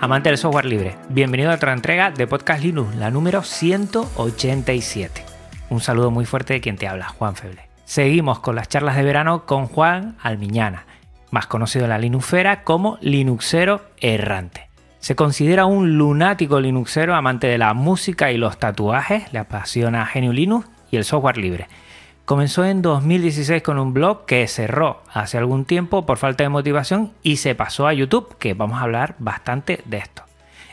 Amante del software libre. Bienvenido a otra entrega de Podcast Linux, la número 187. Un saludo muy fuerte de quien te habla, Juan Feble. Seguimos con las charlas de verano con Juan Almiñana, más conocido en la Linuxera como Linuxero errante. Se considera un lunático Linuxero amante de la música y los tatuajes, le apasiona Genio Linux y el software libre. Comenzó en 2016 con un blog que cerró hace algún tiempo por falta de motivación y se pasó a YouTube, que vamos a hablar bastante de esto.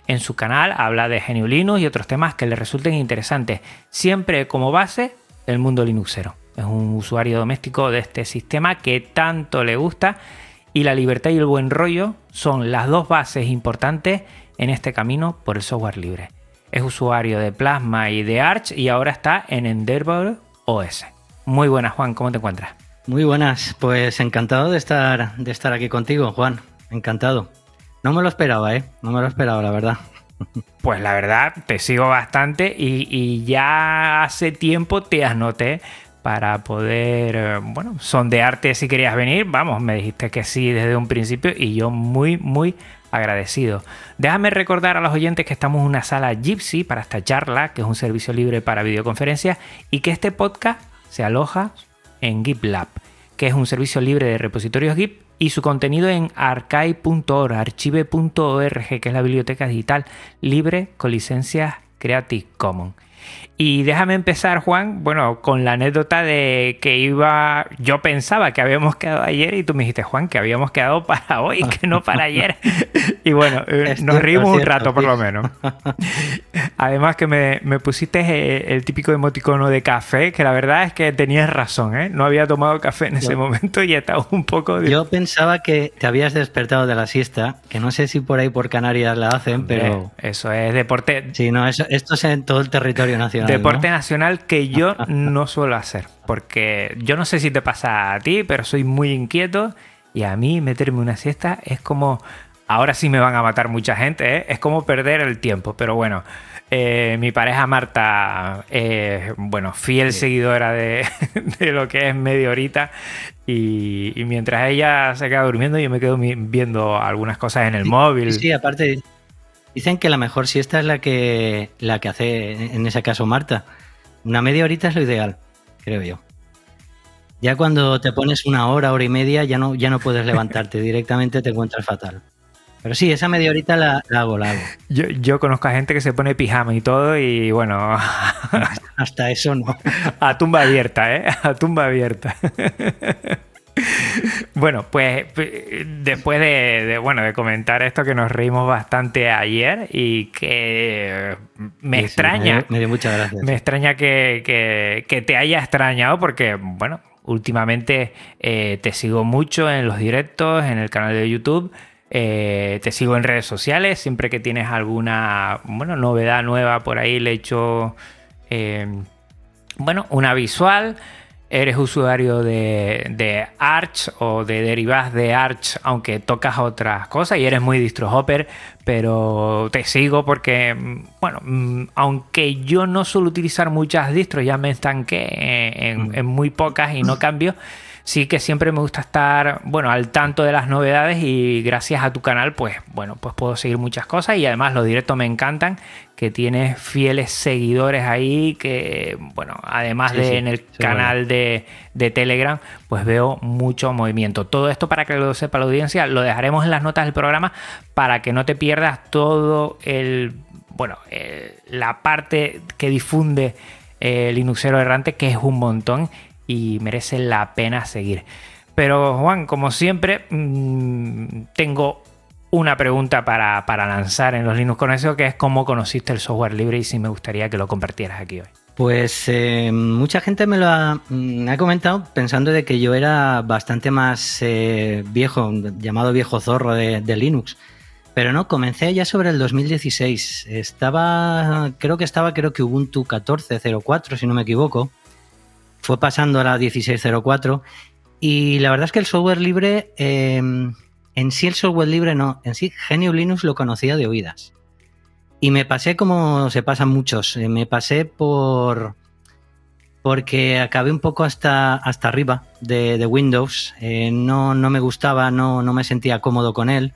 En su canal habla de GNU Linux y otros temas que le resulten interesantes, siempre como base el mundo linuxero. Es un usuario doméstico de este sistema que tanto le gusta y la libertad y el buen rollo son las dos bases importantes en este camino por el software libre. Es usuario de Plasma y de Arch y ahora está en Endeavor OS. Muy buenas, Juan, ¿cómo te encuentras? Muy buenas, pues encantado de estar, de estar aquí contigo, Juan. Encantado. No me lo esperaba, ¿eh? No me lo esperaba, la verdad. Pues la verdad, te sigo bastante y, y ya hace tiempo te anoté para poder, eh, bueno, sondearte si querías venir. Vamos, me dijiste que sí desde un principio y yo muy, muy agradecido. Déjame recordar a los oyentes que estamos en una sala Gypsy para esta charla, que es un servicio libre para videoconferencias, y que este podcast se aloja en GitLab, que es un servicio libre de repositorios Git y su contenido en archive.org, archive.org, que es la biblioteca digital libre con licencias Creative Commons. Y déjame empezar, Juan, bueno, con la anécdota de que iba, yo pensaba que habíamos quedado ayer y tú me dijiste, Juan, que habíamos quedado para hoy, que no para ayer. y bueno, eh, nos rimos un rato por lo menos. Además que me, me pusiste eh, el, típico emoticono de café, que la verdad es que tenías razón, ¿eh? No había tomado café en ese momento y estaba un poco... Yo pensaba que te habías despertado de la siesta, que no sé si por ahí por Canarias la hacen, pero... Eso es deporte... Sí, no, eso, esto es en todo el territorio nacional. Deporte nacional que yo no suelo hacer. Porque yo no sé si te pasa a ti, pero soy muy inquieto y a mí meterme una siesta es como. Ahora sí me van a matar mucha gente, ¿eh? es como perder el tiempo. Pero bueno, eh, mi pareja Marta, eh, bueno, fiel seguidora de, lo que es media horita. Y, mientras ella se queda durmiendo, yo me quedo viendo algunas cosas en el móvil. Sí, aparte, Dicen que la mejor siesta es la que, la que hace, en ese caso, Marta. Una media horita es lo ideal, creo yo. Ya cuando te pones una hora, hora y media, ya no, ya no puedes levantarte, directamente te encuentras fatal. Pero sí, esa media horita la, hago, la hago. Yo, yo, conozco a gente que se pone pijama y todo y bueno... Hasta eso no. A tumba abierta, ¿eh? A tumba abierta. Bueno, pues después de, bueno, de comentar esto que nos reímos bastante ayer y que me extraña. Me, dio muchas gracias. Me extraña que, te haya extrañado porque, bueno, últimamente eh, te sigo mucho en los directos, en el canal de YouTube. Eh, te sigo en redes sociales. Siempre que tienes alguna bueno, novedad nueva por ahí, le echo eh, bueno, una visual eres usuario de, Arch o de derivadas de Arch, aunque tocas otras cosas y eres muy distro hopper, pero te sigo porque, mm, bueno, mm, aunque yo no suelo utilizar muchas distros, ya me estanqué en, en muy pocas y no cambio sí que siempre me gusta estar, bueno, al tanto de las novedades y gracias a tu canal, pues, bueno, pues puedo seguir muchas cosas y además los directos me encantan, que tienes fieles seguidores ahí, que, bueno, además de en el canal de, de, Telegram, pues veo mucho movimiento. Todo esto para que lo sepa la audiencia, lo dejaremos en las notas del programa para que no te pierdas todo el, bueno, la parte que difunde el Linuxero Errante, que es un montón y merece la pena seguir. Pero Juan, como siempre, mm, tengo una pregunta para, lanzar en los Linux con eso, que es cómo conociste el software libre y si me gustaría que lo compartieras aquí hoy. Pues eh, mucha gente me lo ha, comentado pensando de que yo era bastante más eh, viejo, llamado viejo zorro de, Linux. Pero no, comencé ya sobre el 2016. Estaba, creo que estaba, creo que Ubuntu 14.04, si no me equivoco. Fue pasando a la 16.04. Y la verdad es que el software libre, em, en sí el software libre no, en sí Genio Linux lo conocía de oídas. Y me pasé como se pasan muchos, eh, me pasé por... porque acabé un poco hasta, hasta arriba de, Windows, eh, no, no, me gustaba, no, no me sentía cómodo con él.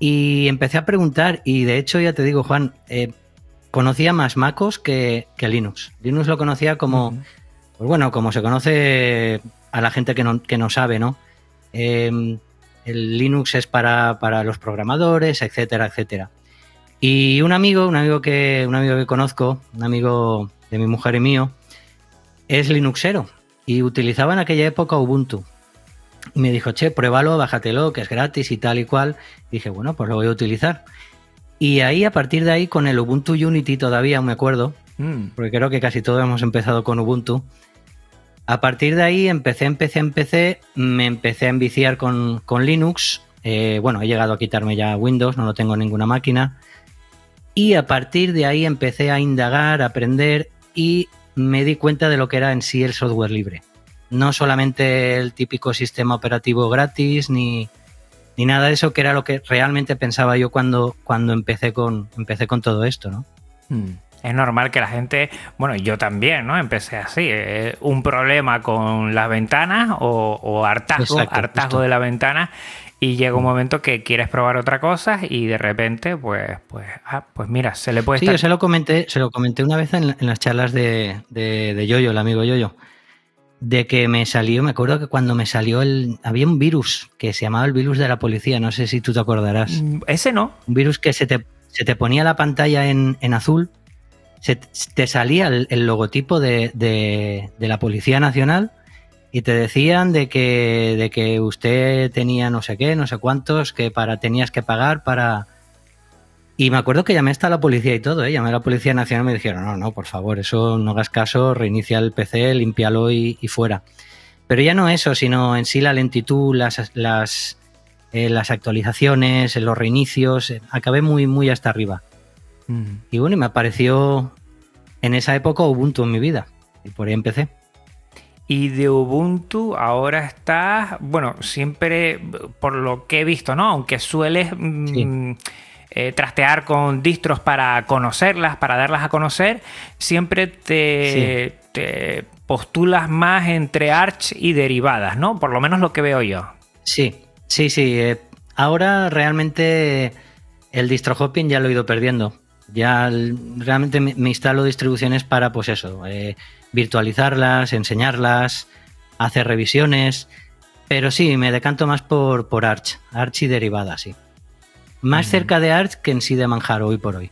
Y empecé a preguntar, y de hecho, ya te digo, Juan, eh, conocía más MacOS que, Linux. Linux lo conocía como, pues bueno, como se conoce a la gente que no, que no sabe, ¿no? Em, el Linux es para, los programadores, etcétera, etcétera. Y un amigo, un amigo que, un amigo que conozco, un amigo de mi mujer y mío, es Linuxero y utilizaba en aquella época Ubuntu. Y me dijo, che, pruébalo, bájatelo, que es gratis y tal y cual. dije, bueno, pues lo voy a utilizar. Y ahí, a partir de ahí, con el Ubuntu Unity todavía, me acuerdo, mm. porque creo que casi todos hemos empezado con Ubuntu. A partir de ahí empecé, empecé, empecé, me empecé a enviciar con, Linux. Eh, bueno, he llegado a quitarme ya Windows, no lo tengo en ninguna máquina. Y a partir de ahí empecé a indagar, a aprender y me di cuenta de lo que era en sí el software libre no solamente el típico sistema operativo gratis ni, nada de eso, que era lo que realmente pensaba yo cuando, cuando empecé, con, empecé con todo esto, ¿no? Hmm. Es normal que la gente, bueno, yo también, ¿no? Empecé así, eh, un problema con las ventanas o, hartazgo, hartazgo de la ventana y llega un momento que quieres probar otra cosa y de repente, pues, pues, ah, pues mira, se le puede. Sí, yo se lo comenté, se lo comenté una vez en, las charlas de, de, de Yoyo, el amigo Yoyo de que me salió, me acuerdo que cuando me salió el, había un virus que se llamaba el virus de la policía, no sé si tú te acordarás. Mm, ese no. Un virus que se te, se te ponía la pantalla en, azul, se, te salía el, logotipo de, de, la Policía Nacional y te decían de que, de que usted tenía no sé qué, no sé cuántos, que para tenías que pagar para, y me acuerdo que llamé hasta la policía y todo, ¿eh? llamé a la Policía Nacional y me dijeron, no, no, por favor, eso no hagas caso, reinicia el PC, límpialo y, fuera. Pero ya no eso, sino en sí la lentitud, las, las, eh, las actualizaciones, los reinicios, eh, acabé muy, muy hasta arriba. Mm. Y bueno, y me apareció en esa época Ubuntu en mi vida, y por ahí empecé. Y de Ubuntu ahora estás, bueno, siempre por lo que he visto, ¿no? Aunque sueles... Mm, eh, trastear con distros para conocerlas, para darlas a conocer, siempre te, postulas más entre Arch y derivadas, ¿no? Por lo menos lo que veo yo. Sí, sí, sí. Eh, ahora realmente el distro hopping ya lo he ido perdiendo. Ya realmente me, instalo distribuciones para, pues eso, eh, virtualizarlas, enseñarlas, hacer revisiones. Pero sí, me decanto más por, por Arch, Arch y derivadas, sí. Más cerca de Arch que en sí de Manjaro hoy por hoy.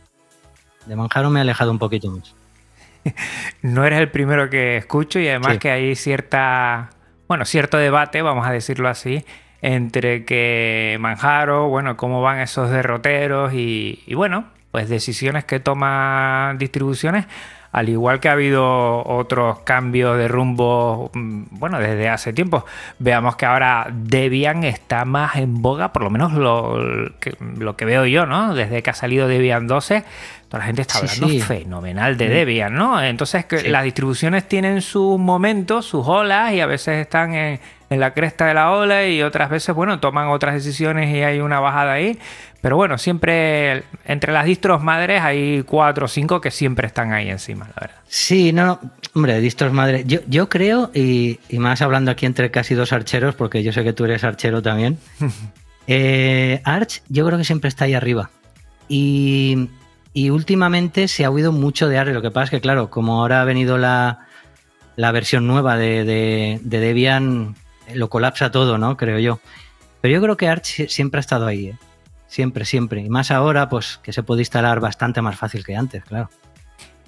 De Manjaro me he alejado un poquito más. no eres el primero que escucho y además que hay cierta, bueno, cierto debate, vamos a decirlo así, entre que Manjaro, bueno, cómo van esos derroteros y, y bueno, pues decisiones que toman distribuciones al igual que ha habido otros cambios de rumbo, mm, bueno, desde hace tiempo, veamos que ahora Debian está más en boga, por lo menos lo que, lo que veo yo, ¿no? Desde que ha salido Debian 12, toda la gente está hablando fenomenal de mm. Debian, ¿no? Entonces, que las distribuciones tienen sus momentos, sus olas, y a veces están en, en la cresta de la ola y otras veces, bueno, toman otras decisiones y hay una bajada ahí. Pero bueno, siempre entre las distros madres hay cuatro o cinco que siempre están ahí encima, la verdad. Sí, no, hombre, distros madres. Yo, yo creo, y, más hablando aquí entre casi dos archeros, porque yo sé que tú eres archero también. eh, Arch, yo creo que siempre está ahí arriba. Y, últimamente se ha oído mucho de Arch. Lo que pasa es que, claro, como ahora ha venido la, versión nueva de, de, de Debian, lo colapsa todo, ¿no? Creo yo. Pero yo creo que Arch siempre ha estado ahí, ¿eh? Siempre, siempre. Y más ahora, pues que se puede instalar bastante más fácil que antes, claro.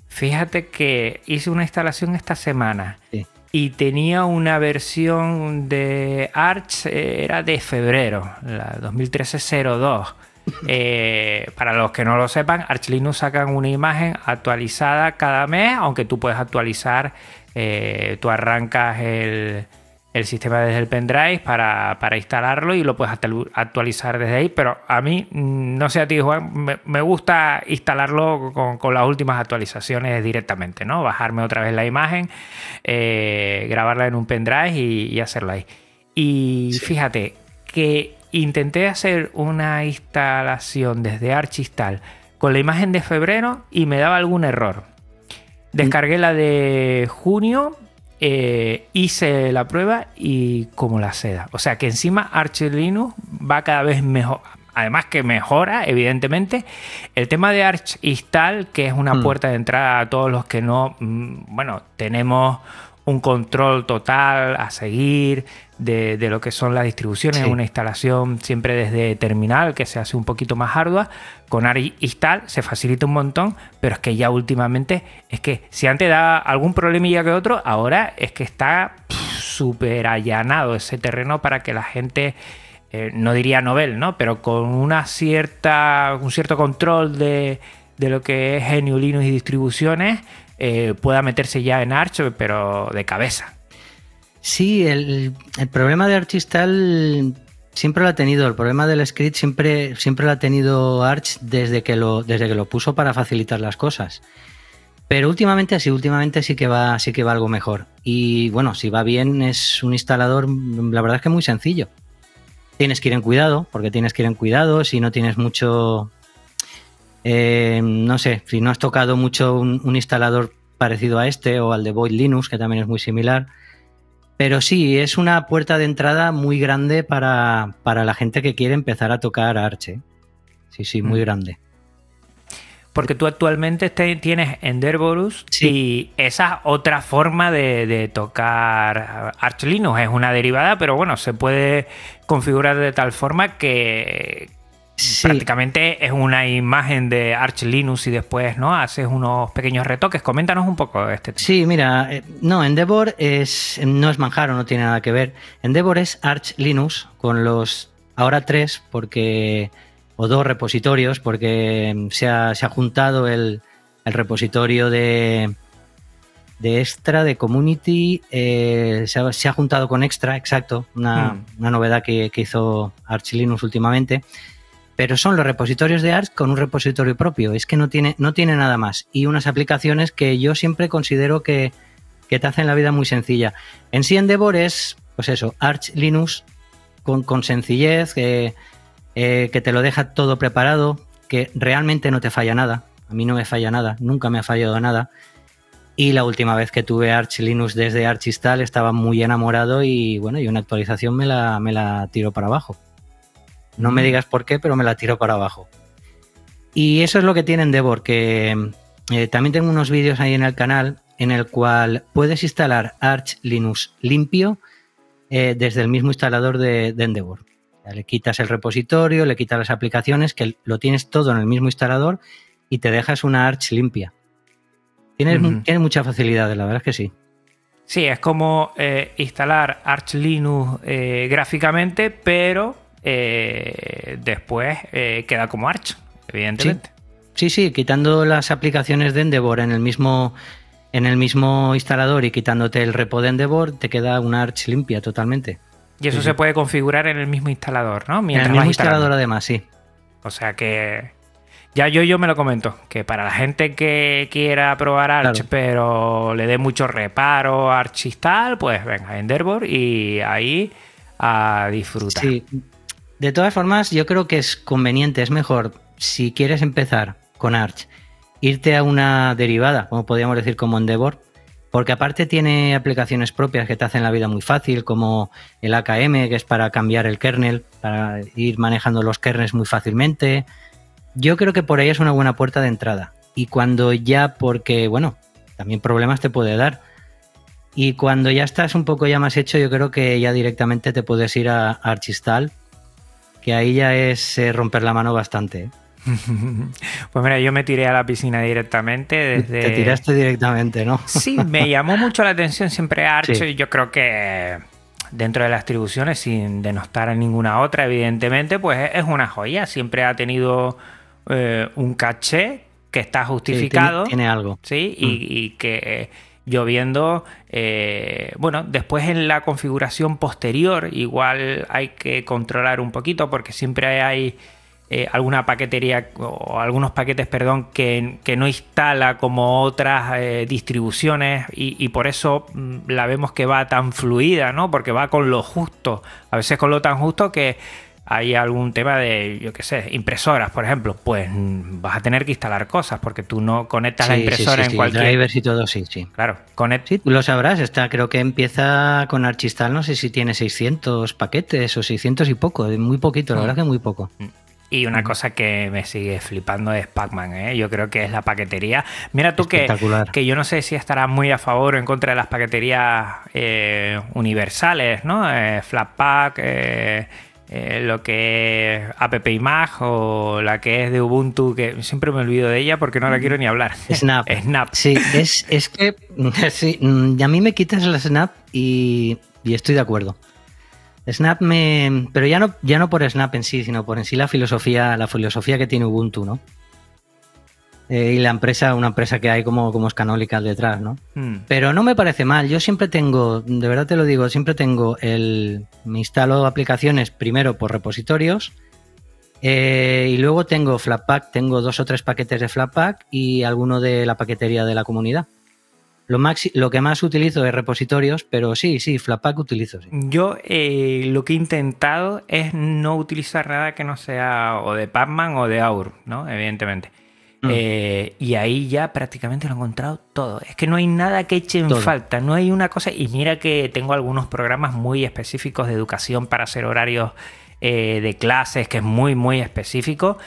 Fíjate que hice una instalación esta semana y tenía una versión de Arch, eh, era de febrero, la 2013-02. Eh, para los que no lo sepan, Arch Linux sacan una imagen actualizada cada mes, aunque tú puedes actualizar, eh, tú arrancas el, el sistema desde el pendrive para, para instalarlo y lo puedes actualizar desde ahí. Pero a mí, mm, no sé a ti, Juan, me, gusta instalarlo con, las últimas actualizaciones directamente, ¿no? Bajarme otra vez la imagen, eh, grabarla en un pendrive y, hacerla ahí. Y fíjate que intenté hacer una instalación desde Archistal con la imagen de febrero y me daba algún error. Descargué la de junio eh, hice la prueba y como la seda. O sea que encima Arch Linux va cada vez mejor. Además que mejora, evidentemente, el tema de Arch Install, que es una hmm. puerta de entrada a todos los que no, mm, bueno, tenemos un control total a seguir de, lo que son las distribuciones, una instalación siempre desde terminal que se hace un poquito más ardua. Con Install se facilita un montón, pero es que ya últimamente es que si antes da algún problemilla que otro, ahora es que está súper allanado ese terreno para que la gente, eh, no diría novel, ¿no? Pero con una cierta, un cierto control de, de lo que es GNU Linux y distribuciones eh, pueda meterse ya en Arch, pero de cabeza. Sí, el, problema de Archistal siempre lo ha tenido. El problema del script siempre, siempre lo ha tenido Arch desde que lo, desde que lo puso para facilitar las cosas. Pero últimamente sí, últimamente sí que va, sí que va algo mejor. Y bueno, si va bien, es un instalador, la verdad es que muy sencillo. Tienes que ir en cuidado, porque tienes que ir en cuidado. Si no tienes mucho, eh, no sé, si no has tocado mucho un, instalador parecido a este o al de Void Linux, que también es muy similar. Pero sí, es una puerta de entrada muy grande para, la gente que quiere empezar a tocar Arch. ¿eh? Sí, sí, muy mm. grande. Porque tú actualmente tienes Enderborus y esa otra forma de, de, tocar Arch Linux es una derivada, pero bueno, se puede configurar de tal forma que, Prácticamente es una imagen de Arch Linux y después no haces unos pequeños retoques. Coméntanos un poco de este tema. Sí, mira, eh, no, Endeavor es, no es Manjaro, no tiene nada que ver. Endeavor es Arch Linux con los ahora tres, porque o dos repositorios, porque se ha, juntado el, repositorio de, de Extra, de Community, eh, se, ha, juntado con Extra, exacto, una, hmm. novedad que, que, hizo Arch Linux últimamente pero son los repositorios de Arch con un repositorio propio. Es que no tiene, no tiene nada más. Y unas aplicaciones que yo siempre considero que, te hacen la vida muy sencilla. En sí, Endeavor es, pues eso, Arch Linux con, sencillez, que, eh, que te lo deja todo preparado, que realmente no te falla nada. A mí no me falla nada, nunca me ha fallado nada. Y la última vez que tuve Arch Linux desde Arch Install estaba muy enamorado y bueno, y una actualización me la, me la tiro para abajo. No me digas por qué, pero me la tiro para abajo. Y eso es lo que tiene Endeavor, que eh, también tengo unos vídeos ahí en el canal en el cual puedes instalar Arch Linux limpio eh, desde el mismo instalador de, Endeavor. le quitas el repositorio, le quitas las aplicaciones, que lo tienes todo en el mismo instalador y te dejas una Arch limpia. Tienes, mucha facilidad, la verdad es que sí. Sí, es como eh, instalar Arch Linux gráficamente, pero eh, después eh, queda como Arch, evidentemente. Sí. sí. quitando las aplicaciones de Endeavor en el mismo en el mismo instalador y quitándote el repo de Endeavor, te queda una Arch limpia totalmente. Y eso se puede configurar en el mismo instalador, ¿no? en el mismo instalador además, sí. O sea que ya yo, yo me lo comento, que para la gente que quiera probar Arch, pero le dé mucho reparo a Arch install, pues venga, Endeavor y ahí a disfrutar. Sí, de todas formas, yo creo que es conveniente, es mejor, si quieres empezar con Arch, irte a una derivada, como podríamos decir como Endeavor, porque aparte tiene aplicaciones propias que te hacen la vida muy fácil, como el AKM, que es para cambiar el kernel, para ir manejando los kernels muy fácilmente. Yo creo que por ahí es una buena puerta de entrada. Y cuando ya, porque, bueno, también problemas te puede dar. Y cuando ya estás un poco ya más hecho, yo creo que ya directamente te puedes ir a Archistal que ahí ya es eh, romper la mano bastante. ¿eh? Pues mira, yo me tiré a la piscina directamente desde... Te tiraste directamente, ¿no? Sí, me llamó mucho la atención siempre Arch y yo creo que dentro de las distribuciones, sin denostar a ninguna otra, evidentemente, pues es una joya. Siempre ha tenido eh, un caché que está justificado. tiene, algo. Sí, y, mm. que lloviendo. bueno, después en la configuración posterior igual hay que controlar un poquito porque siempre hay eh, alguna paquetería o algunos paquetes, perdón, que, no instala como otras eh, distribuciones y, por eso mm, la vemos que va tan fluida, ¿no? Porque va con lo justo, a veces con lo tan justo que hay algún tema de, yo qué sé, impresoras, por ejemplo, pues mm, vas a tener que instalar cosas porque tú no conectas la impresora en cualquier... drivers y todo, sí, sí. Claro, conect... Sí, tú lo sabrás, está, creo que empieza con Archistal, no sé si tiene 600 paquetes o 600 y poco, muy poquito, la mm. verdad que muy poco. Y una cosa que me sigue flipando es Pac-Man, ¿eh? yo creo que es la paquetería. Mira tú que, que yo no sé si estarás muy a favor o en contra de las paqueterías eh, universales, ¿no? Eh, Flatpak, eh, lo que es AppImag o la que es de Ubuntu, que siempre me olvido de ella porque no la quiero ni hablar. Snap. Snap. Sí, es, es que sí, mm, a mí me quitas la Snap y, y estoy de acuerdo. Snap me. Pero ya no, ya no por Snap en sí, sino por en sí la filosofía, la filosofía que tiene Ubuntu, ¿no? Eh, y la empresa, una empresa que hay como, como Canonical detrás, ¿no? Hmm. Pero no me parece mal. Yo siempre tengo, de verdad te lo digo, siempre tengo el. Me instalo aplicaciones primero por repositorios. Eh, y luego tengo Flatpak, tengo dos o tres paquetes de Flatpak y alguno de la paquetería de la comunidad. Lo, lo que más utilizo es repositorios, pero sí, sí, Flatpak utilizo. Yo eh, lo que he intentado es no utilizar nada que no sea o de Pacman o de Aur, ¿no? Evidentemente. Mm. Eh, y ahí ya prácticamente lo he encontrado todo. Es que no hay nada que eche en falta, no hay una cosa. Y mira que tengo algunos programas muy específicos de educación para hacer horarios eh, de clases, que es muy, muy específico.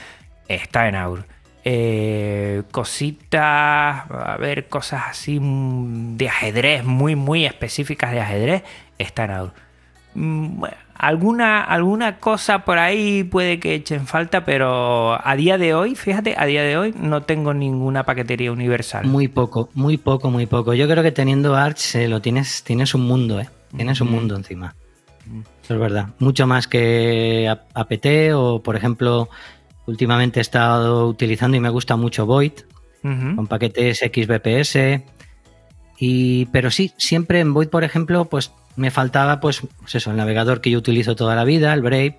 Está en Aur eh, cositas, a ver, cosas así de ajedrez, muy, muy específicas de ajedrez, están mm, alguna, alguna cosa por ahí puede que echen falta, pero a día de hoy, fíjate, a día de hoy no tengo ninguna paquetería universal. Muy poco, muy poco, muy poco. Yo creo que teniendo Arch eh, lo tienes, tienes un mundo, ¿eh? Tienes un mundo encima. Eso es verdad. Mucho más que APT o, por ejemplo, Últimamente he estado utilizando y me gusta mucho Void con paquetes XBPS. Y, pero sí, siempre en Void, por ejemplo, pues me faltaba, pues, pues, eso, el navegador que yo utilizo toda la vida, el Brave,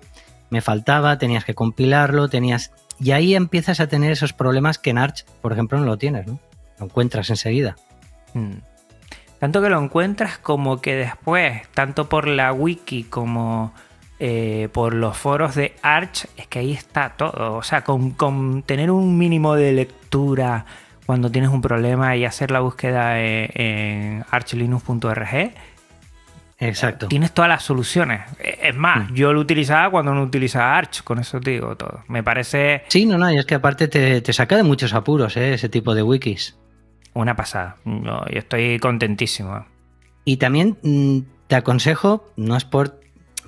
me faltaba, tenías que compilarlo, tenías. Y ahí empiezas a tener esos problemas que en Arch, por ejemplo, no lo tienes, ¿no? Lo encuentras enseguida. Mm. Tanto que lo encuentras como que después, tanto por la wiki como eh, por los foros de Arch, es que ahí está todo. O sea, con, tener un mínimo de lectura cuando tienes un problema y hacer la búsqueda en, archlinux.org. Exacto. Tienes todas las soluciones. Es más, mm. yo lo utilizaba cuando no utilizaba Arch, con eso te digo todo. Me parece. Sí, no, no, y es que aparte te, saca de muchos apuros ¿eh? ese tipo de wikis. Una pasada. Yo, estoy contentísimo. Y también mm, te aconsejo, no es por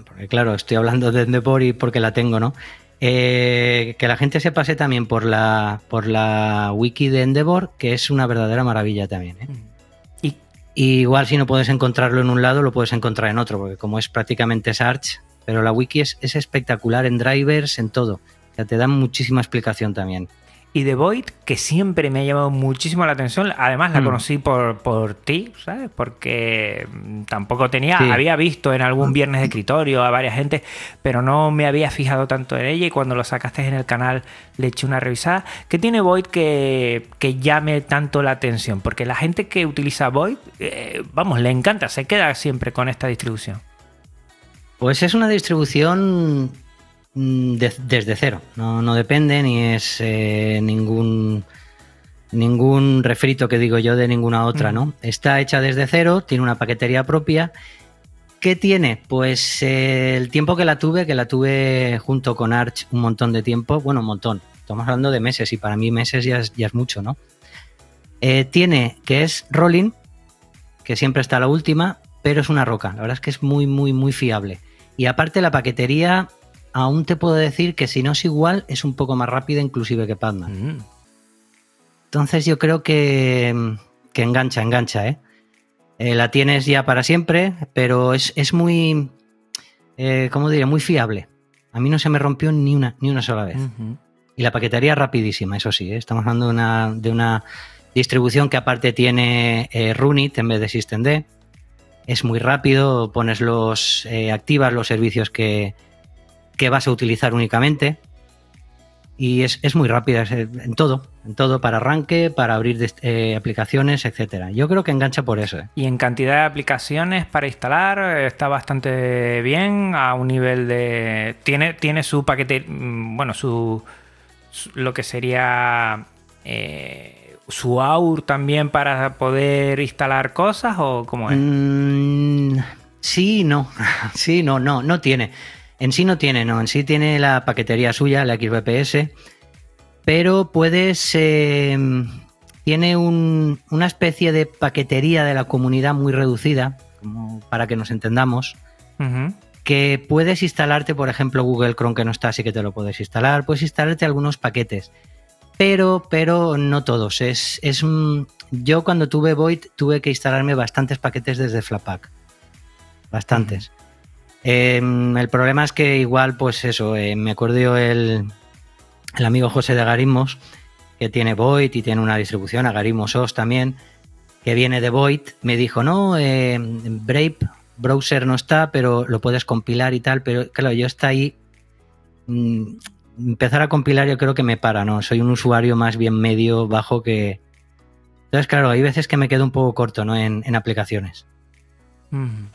porque claro, estoy hablando de Endeavor y porque la tengo, ¿no? Eh, que la gente se pase también por la, por la wiki de Endeavor, que es una verdadera maravilla también. ¿eh? Y, igual si no puedes encontrarlo en un lado, lo puedes encontrar en otro, porque como es prácticamente Search, pero la wiki es, es espectacular en drivers, en todo. O sea, te dan muchísima explicación también. Y The Void, que siempre me ha llamado muchísimo la atención, además la mm. conocí por, por ti, ¿sabes? Porque mm, tampoco tenía, había visto en algún mm. viernes de escritorio a varias gente, pero no me había fijado tanto en ella y cuando lo sacaste en el canal le eché una revisada. ¿Qué tiene Void que, llame tanto la atención? Porque la gente que utiliza Void, eh, vamos, le encanta, se queda siempre con esta distribución. Pues es una distribución Mm, desde cero. No, depende ni es eh, ningún ningún refrito que digo yo de ninguna otra, ¿no? Está hecha desde cero, tiene una paquetería propia. ¿Qué tiene? Pues eh, el tiempo que la tuve, que la tuve junto con Arch un montón de tiempo, bueno, un montón. Estamos hablando de meses y para mí meses ya es, ya es mucho, ¿no? Eh, tiene que es rolling, que siempre está la última, pero es una roca. La verdad es que es muy, muy, muy fiable. Y aparte la paquetería aún te puedo decir que si no es igual, es un poco más rápida inclusive que Padman. Mm. Entonces yo creo que, que engancha, engancha, ¿eh? ¿eh? La tienes ya para siempre, pero es, muy, eh, ¿cómo diría? Muy fiable. A mí no se me rompió ni una, ni una sola vez. Y la paquetería rapidísima, eso sí, ¿eh? estamos hablando de una, de una Distribución que aparte tiene Runit en vez de SystemD. Es muy rápido, pones los, activas los servicios que, que vas a utilizar únicamente y es, es muy rápida es, eh, en todo, en todo, para arranque, para abrir eh, aplicaciones, etcétera. Yo creo que engancha por eso. ¿eh? Y en cantidad de aplicaciones para instalar está bastante bien a un nivel de tiene tiene su paquete, mm, bueno, su, su lo que sería eh, su AUR también para poder instalar cosas o cómo es. Mm, sí, no, sí, no, no, no tiene. En sí no tiene, no. En sí tiene la paquetería suya, la XBPS, pero puedes. Eh, tiene un, una especie de paquetería de la comunidad muy reducida, como para que nos entendamos. Uh -huh. Que puedes instalarte, por ejemplo, Google Chrome, que no está, así que te lo puedes instalar. Puedes instalarte algunos paquetes, pero, pero no todos. Es, es yo cuando tuve Void tuve que instalarme bastantes paquetes desde Flatpak. Bastantes. Uh -huh. Eh, el problema es que igual, pues eso, eh, me acuerdo el, el, amigo José de Agarismos, que tiene Void y tiene una distribución, Agarismos OS también, que viene de Void, me dijo, no, eh, Brave browser no está, pero lo puedes compilar y tal, pero claro, yo está ahí, mmm, empezar a compilar yo creo que me para, ¿no? Soy un usuario más bien medio, bajo que... Entonces, claro, hay veces que me quedo un poco corto, ¿no? En, en aplicaciones. Mm.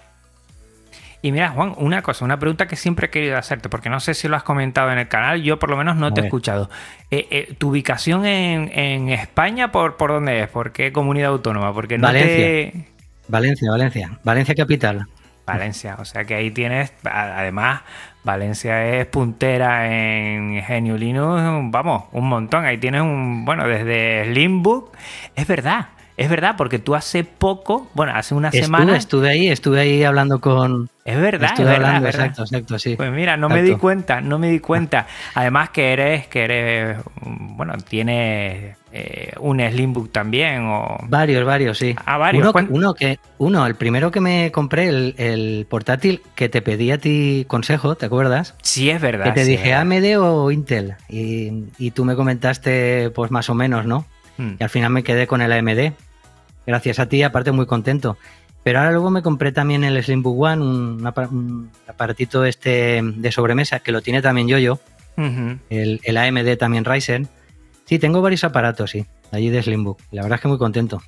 Y mira, Juan, una cosa, una pregunta que siempre he querido hacerte, porque no sé si lo has comentado en el canal, yo por lo menos no te he escuchado. Eh, eh, ¿Tu ubicación en, en, España por, por dónde es? ¿Por qué comunidad autónoma? Porque no Valencia. te... Valencia, Valencia. Valencia capital. Valencia, o sea que ahí tienes, además, Valencia es puntera en GNU Linux, vamos, un montón. Ahí tienes un, bueno, desde Slimbook, es verdad, es verdad, porque tú hace poco, bueno, hace una estuve, semana. Estuve ahí, estuve ahí hablando con. Es verdad, estuve es verdad, hablando, verdad. exacto, exacto, sí. Pues mira, no exacto. me di cuenta, no me di cuenta. Además que eres, que eres, bueno, tienes eh, un Slimbook también o. Varios, varios, sí. Ah, varios. Uno, uno, que, uno, el primero que me compré, el, el, portátil, que te pedí a ti consejo, ¿te acuerdas? Sí, es verdad. Que te sí, dije AMD o Intel. Y, y, tú me comentaste, pues más o menos, ¿no? Hmm. Y al final me quedé con el AMD gracias a ti, aparte muy contento. Pero ahora luego me compré también el Slimbook One, un, un aparatito este de sobremesa que lo tiene también yo, yo. Uh -huh. el, el, AMD también Ryzen. Sí, tengo varios aparatos, sí, allí de Slimbook. La verdad es que muy contento.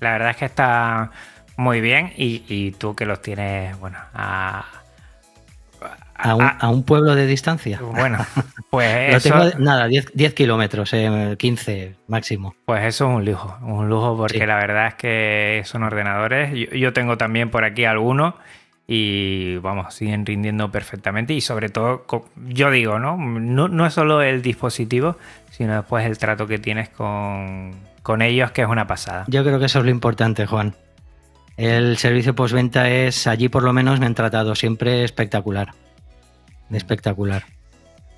La verdad es que está muy bien y, y tú que los tienes, bueno, a, a, un, a, un, pueblo de distancia. Bueno, pues eso... tengo, nada, 10, 10 kilómetros, eh, 15 máximo. Pues eso es un lujo, un lujo porque sí. la verdad es que son ordenadores. Yo, yo, tengo también por aquí algunos y vamos, siguen rindiendo perfectamente y sobre todo, yo digo, ¿no? No, no es solo el dispositivo, sino después el trato que tienes con, con ellos, que es una pasada. Yo creo que eso es lo importante, Juan. El servicio postventa es, allí por lo menos me han tratado siempre espectacular espectacular.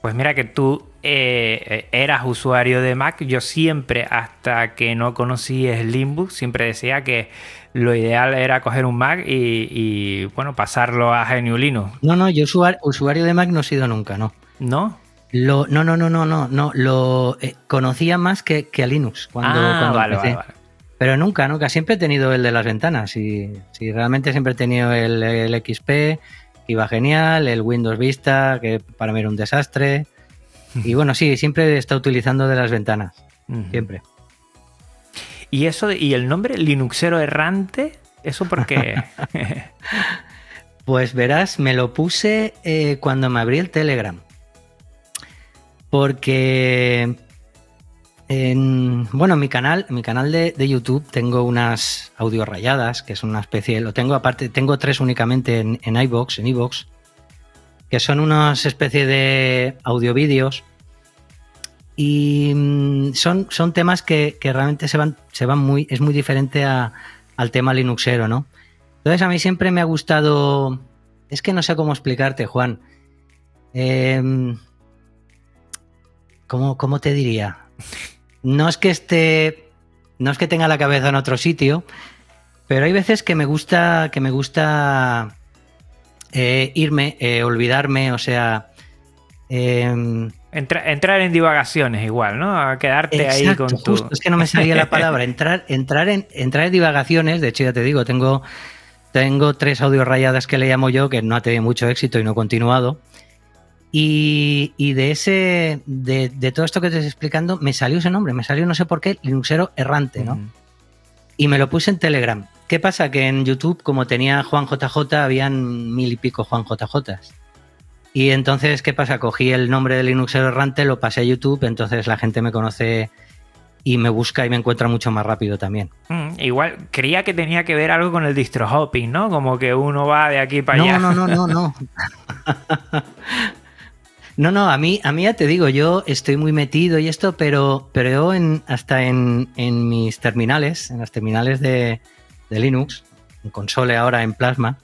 Pues mira que tú eh, eras usuario de Mac. Yo siempre, hasta que no conocí Slimbook, siempre decía que lo ideal era coger un Mac y, y bueno, pasarlo a GNU Linux. No, no, yo usuario, usuario, de Mac no he sido nunca, ¿no? ¿No? Lo, no, no, no, no, no, no. Lo eh, conocía más que, que, a Linux cuando, ah, cuando vale, empecé. Vale, vale. Pero nunca, nunca. Siempre he tenido el de las ventanas y, sí, realmente siempre he tenido el, el XP iba genial, el Windows Vista, que para mí era un desastre. Y bueno, sí, siempre está utilizando de las ventanas. Uh -huh. Siempre. ¿Y eso de, y el nombre Linuxero errante? ¿Eso por qué? pues verás, me lo puse eh, cuando me abrí el Telegram. Porque en, bueno, en mi canal, mi canal de, YouTube tengo unas audio rayadas, que es una especie, lo tengo aparte, tengo tres únicamente en, en iBox, en iVoox, que son unas especie de audio vídeos y mm, son, son temas que, realmente se van, se van muy, es muy diferente al tema linuxero, ¿no? Entonces a mí siempre me ha gustado, es que no sé cómo explicarte, Juan. Eh, ¿cómo, ¿Cómo te diría? No es que esté, no es que tenga la cabeza en otro sitio, pero hay veces que me gusta, que me gusta eh, irme, eh, olvidarme, o sea, eh, entrar en divagaciones igual, ¿no? A quedarte ahí con tu... Justo, es que no me salía la palabra. Entrar, entrar, en, entrar en divagaciones, de hecho ya te digo, tengo, tengo tres audio rayadas que le llamo yo, que no ha tenido mucho éxito y no he continuado. Y, de ese, de, todo esto que te estoy explicando, me salió ese nombre, me salió no sé por qué, Linuxero errante, ¿no? Y me lo puse en Telegram. ¿Qué pasa? Que en YouTube, como tenía Juan JJ, habían mil y pico Juan JJs. Y entonces, ¿qué pasa? Cogí el nombre de Linuxero errante, lo pasé a YouTube, entonces la gente me conoce y me busca y me encuentra mucho más rápido también. Mm, igual, creía que tenía que ver algo con el distro hopping, ¿no? Como que uno va de aquí para allá. No, no, no, no, no. No, no, a mí, a mí ya te digo, yo estoy muy metido y esto, pero, pero yo en, hasta en, mis terminales, en las terminales de, Linux, en console ahora en Plasma,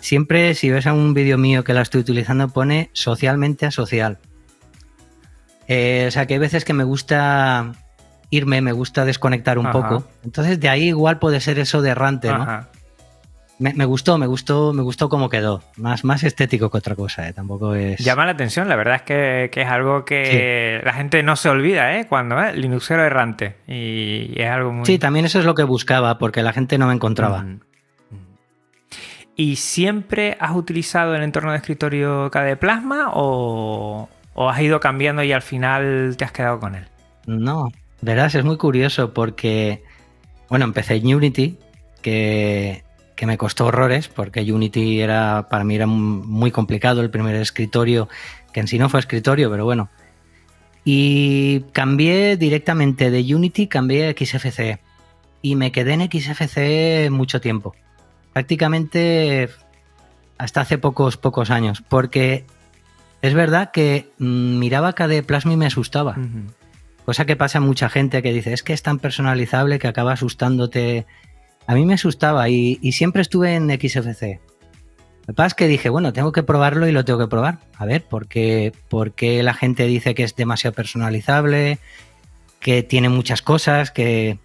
siempre si ves a un vídeo mío que la estoy utilizando pone socialmente asocial. Eh, o sea que hay veces que me gusta irme, me gusta desconectar un poco. Entonces de ahí igual puede ser eso de errante, ¿no? Me, gustó, me gustó, me gustó cómo quedó. Más, más estético que otra cosa, ¿eh? Tampoco es. Llama la atención, la verdad es que, es algo que la gente no se olvida, ¿eh? Cuando es Linuxero errante. Y, es algo muy. Sí, también eso es lo que buscaba, porque la gente no me encontraba. ¿Y siempre has utilizado el entorno de escritorio KDE Plasma o, o has ido cambiando y al final te has quedado con él? No, verás, es muy curioso porque, bueno, empecé en Unity, que que me costó horrores porque Unity era para mí era muy complicado el primer escritorio que en sí no fue escritorio pero bueno. Y cambié directamente de Unity cambié a XFCE y me quedé en XFCE mucho tiempo. Prácticamente hasta hace pocos pocos años. Porque es verdad que mm, miraba KDE Plasma y me asustaba. Cosa que pasa a mucha gente que dice es que es tan personalizable que acaba asustándote a mí me asustaba y, siempre estuve en XFC. Lo que pasa es que dije, bueno, tengo que probarlo y lo tengo que probar. A ver, ¿por qué, la gente dice que es demasiado personalizable, que tiene muchas cosas, que...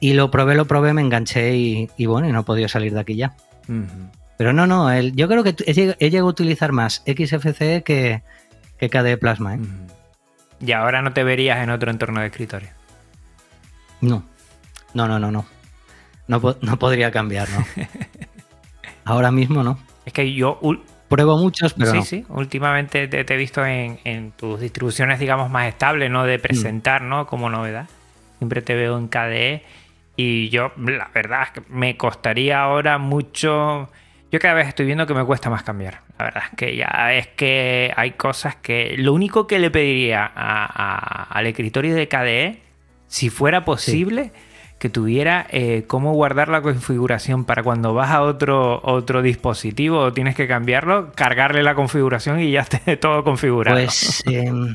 Y lo probé, lo probé, me enganché y, bueno, y no he podido salir de aquí ya. Pero no, no, yo creo que he, llegado a utilizar más XFC que, que KDE Plasma. ¿eh? ¿Y ahora no te verías en otro entorno de escritorio? No, no, no, no, no. No, podría cambiar, ¿no? Ahora mismo no. Es que yo pruebo muchos, pero. Sí, sí. Últimamente te, he visto en, tus distribuciones, digamos, más estables, ¿no? De presentar, ¿no? Como novedad. Siempre te veo en KDE. Y yo, la verdad es que me costaría ahora mucho. Yo cada vez estoy viendo que me cuesta más cambiar. La verdad es que ya es que hay cosas que. Lo único que le pediría al escritorio de KDE, si fuera posible que tuviera eh, cómo guardar la configuración para cuando vas a otro, otro dispositivo o tienes que cambiarlo, cargarle la configuración y ya esté todo configurado. Pues em,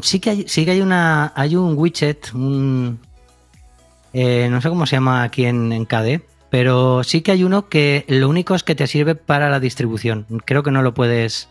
sí, que hay, sí que hay una hay un widget, un, eh, no sé cómo se llama aquí en, en KDE, pero sí que hay uno que lo único es que te sirve para la distribución. Creo que no lo puedes,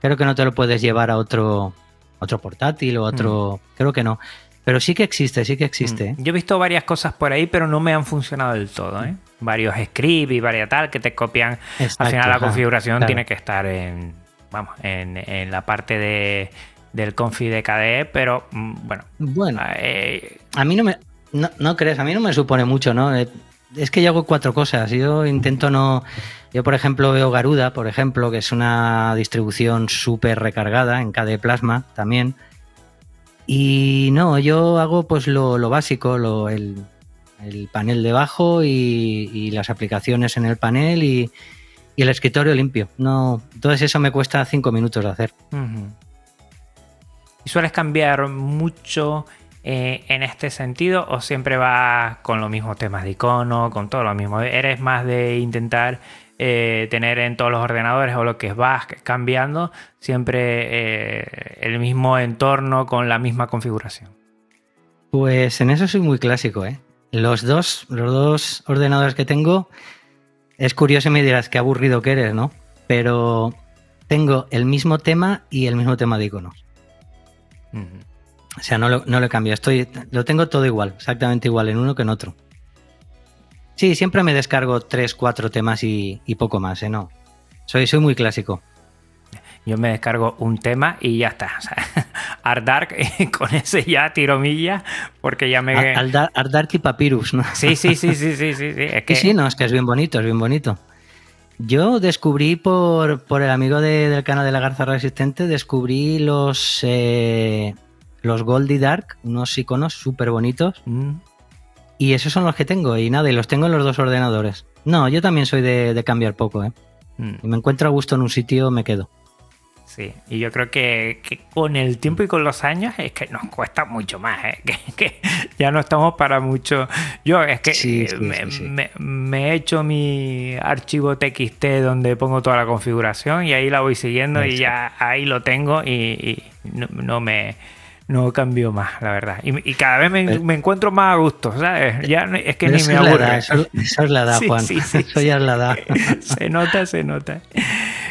creo que no te lo puedes llevar a otro, otro portátil o otro, mm. creo que no. Pero sí que existe, sí que existe. Mm. Yo he visto varias cosas por ahí, pero no me han funcionado del todo. ¿eh? Varios scripts y varias tal que te copian. Al final la configuración tiene que estar en, vamos, en, la parte de, del confi de KDE, pero mm, bueno. Bueno. Eh, a mí no me. No, crees, a mí no me supone mucho, ¿no? Eh, es que yo hago cuatro cosas. Yo intento no. Yo, por ejemplo, veo Garuda, por ejemplo, que es una distribución súper recargada en KDE Plasma también. Y no, yo hago pues lo, básico, lo, el, panel debajo y, y, las aplicaciones en el panel y, el escritorio limpio. No, entonces eso me cuesta cinco minutos de hacer. ¿Y sueles cambiar mucho eh, en este sentido o siempre vas con los mismos temas de icono, con todo lo mismo? ¿Eres más de intentar eh, tener en todos los ordenadores o lo que vas cambiando siempre eh, el mismo entorno con la misma configuración? Pues en eso soy muy clásico, ¿eh? Los dos, los dos ordenadores que tengo, es curioso y me dirás qué aburrido que eres, ¿no? Pero tengo el mismo tema y el mismo tema de iconos. O sea, no lo, no lo cambio. Estoy, lo tengo todo igual, exactamente igual en uno que en otro. Sí, siempre me descargo tres, cuatro temas y, poco más, ¿eh? No. Soy, soy muy clásico. Yo me descargo un tema y ya está. O sea, Art Dark, con ese ya tiro millas, porque ya me. Art, Dark y Papyrus, ¿no? Sí, sí, sí, sí, sí, sí. sí. Es que... sí, no, es que es bien bonito, es bien bonito. Yo descubrí por, por el amigo del canal de la Garza Resistente, descubrí los, eh, los Goldie Dark, unos iconos súper bonitos. Mm. Y esos son los que tengo. Y nada, y los tengo en los dos ordenadores. No, yo también soy de, cambiar poco, ¿eh? Mm. Y me encuentro a gusto en un sitio, me quedo. Sí, y yo creo que, con el tiempo y con los años es que nos cuesta mucho más, ¿eh? que, ya no estamos para mucho. Yo es que me, he hecho mi archivo TXT donde pongo toda la configuración y ahí la voy siguiendo y ya ahí lo tengo y, no, me no cambio más, la verdad. Y, cada vez me, encuentro más a gusto, ¿sabes? Ya es que ni me aburre. Eso, es la edad, Juan. eso ya es la edad. se nota, se nota.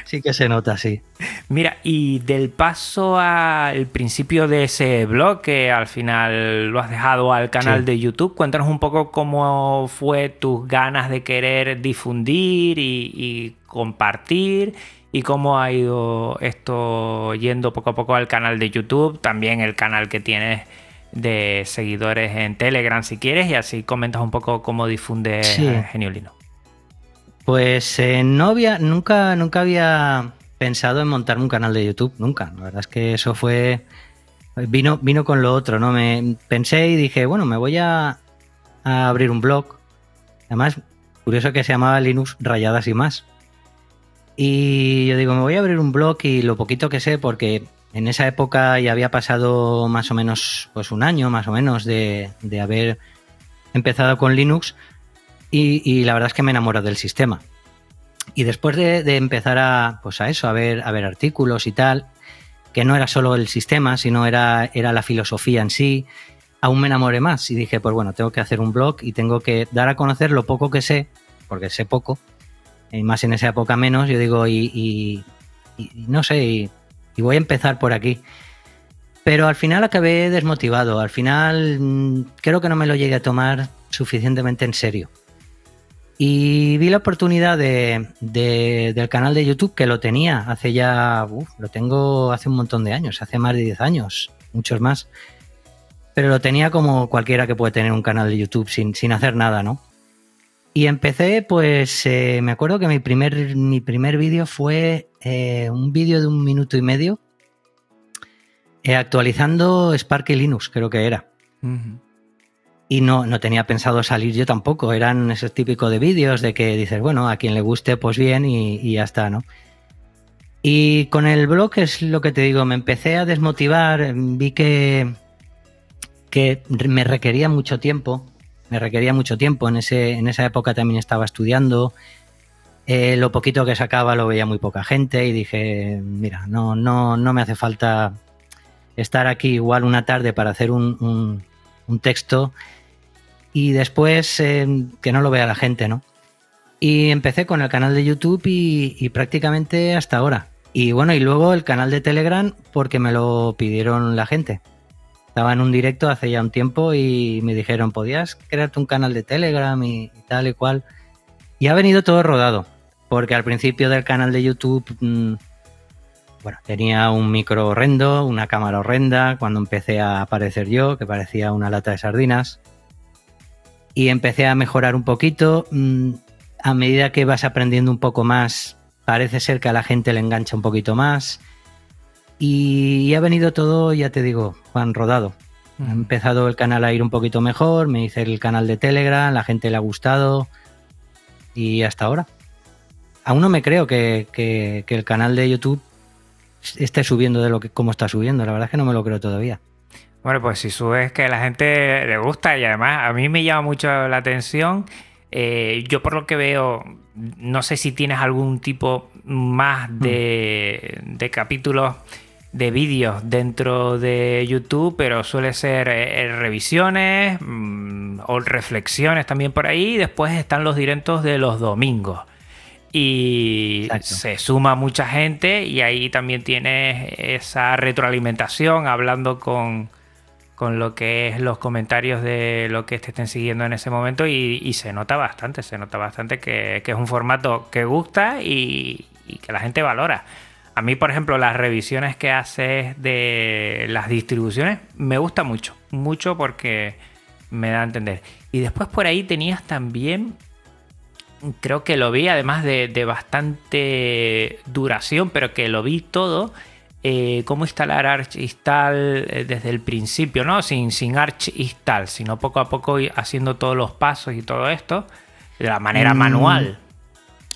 Sí que se nota, sí. Mira, y del paso al principio de ese blog, que al final lo has dejado al canal de YouTube, cuéntanos un poco cómo fue tus ganas de querer difundir y, compartir y cómo ha ido esto yendo poco a poco al canal de YouTube, también el canal que tienes de seguidores en Telegram si quieres y así comentas un poco cómo difunde Geniolino. Pues eh, no había, nunca, nunca había pensado en montar un canal de YouTube, nunca. La verdad es que eso fue. Vino, vino con lo otro, ¿no? Me pensé y dije, bueno, me voy a, abrir un blog. Además, curioso que se llamaba Linux Rayadas y más. Y yo digo, me voy a abrir un blog y lo poquito que sé, porque en esa época ya había pasado más o menos, pues un año más o menos de, de haber empezado con Linux, y, la verdad es que me enamoro del sistema. Y después de, empezar a, pues a eso, a ver, a ver artículos y tal, que no era solo el sistema, sino era, era la filosofía en sí, aún me enamoré más y dije, pues bueno, tengo que hacer un blog y tengo que dar a conocer lo poco que sé, porque sé poco, más en esa época menos, yo digo, y, no sé, y, voy a empezar por aquí. Pero al final acabé desmotivado, al final mm, creo que no me lo llegué a tomar suficientemente en serio. Y vi la oportunidad de, del canal de YouTube que lo tenía hace ya, lo tengo hace un montón de años, hace más de 10 años, muchos más. Pero lo tenía como cualquiera que puede tener un canal de YouTube sin, sin hacer nada, ¿no? Y empecé, pues eh, me acuerdo que mi primer, mi primer vídeo fue eh, un vídeo de un minuto y medio eh, actualizando Sparky Linux, creo que era y no, no tenía pensado salir yo tampoco. Eran esos típicos de vídeos de que dices, bueno, a quien le guste, pues bien y, ya está, ¿no? Y con el blog es lo que te digo, me empecé a desmotivar, vi que, que me requería mucho tiempo, me requería mucho tiempo, en, ese, en esa época también estaba estudiando, eh, lo poquito que sacaba lo veía muy poca gente y dije, mira, no, no, no me hace falta estar aquí igual una tarde para hacer un, un, texto y después eh, que no lo vea la gente, ¿no? Y empecé con el canal de YouTube y, prácticamente hasta ahora. Y bueno, y luego el canal de Telegram porque me lo pidieron la gente. Estaba en un directo hace ya un tiempo y me dijeron, ¿podías crearte un canal de Telegram y, tal y cual? Y ha venido todo rodado, porque al principio del canal de YouTube, mm, bueno, tenía un micro horrendo, una cámara horrenda, cuando empecé a aparecer yo, que parecía una lata de sardinas y empecé a mejorar un poquito. Mm, a medida que vas aprendiendo un poco más, parece ser que a la gente le engancha un poquito más. Y ha venido todo, ya te digo, Juan, rodado. Ha empezado el canal a ir un poquito mejor, me hice el canal de Telegram, la gente le ha gustado y hasta ahora. Aún no me creo que, el canal de YouTube esté subiendo de lo que como está subiendo, la verdad es que no me lo creo todavía. Bueno, pues si subes que a la gente le gusta y además a mí me llama mucho la atención. Eh, yo por lo que veo, no sé si tienes algún tipo más de, mm. de capítulos de vídeos dentro de YouTube, pero suele ser eh, revisiones mm, o reflexiones también por ahí. Después están los directos de los domingos. Y se suma mucha gente y ahí también tienes esa retroalimentación hablando con, con lo que es los comentarios de lo que te estén siguiendo en ese momento y, se nota bastante, se nota bastante que, es un formato que gusta y, que la gente valora. A mí, por ejemplo, las revisiones que haces de las distribuciones me gusta mucho, mucho porque me da a entender. Y después por ahí tenías también, creo que lo vi, además de, bastante duración, pero que lo vi todo, eh, cómo instalar Arch Install eh, desde el principio, ¿no? Sin, sin Arch Install, sino poco a poco haciendo todos los pasos y todo esto de la manera mm. manual.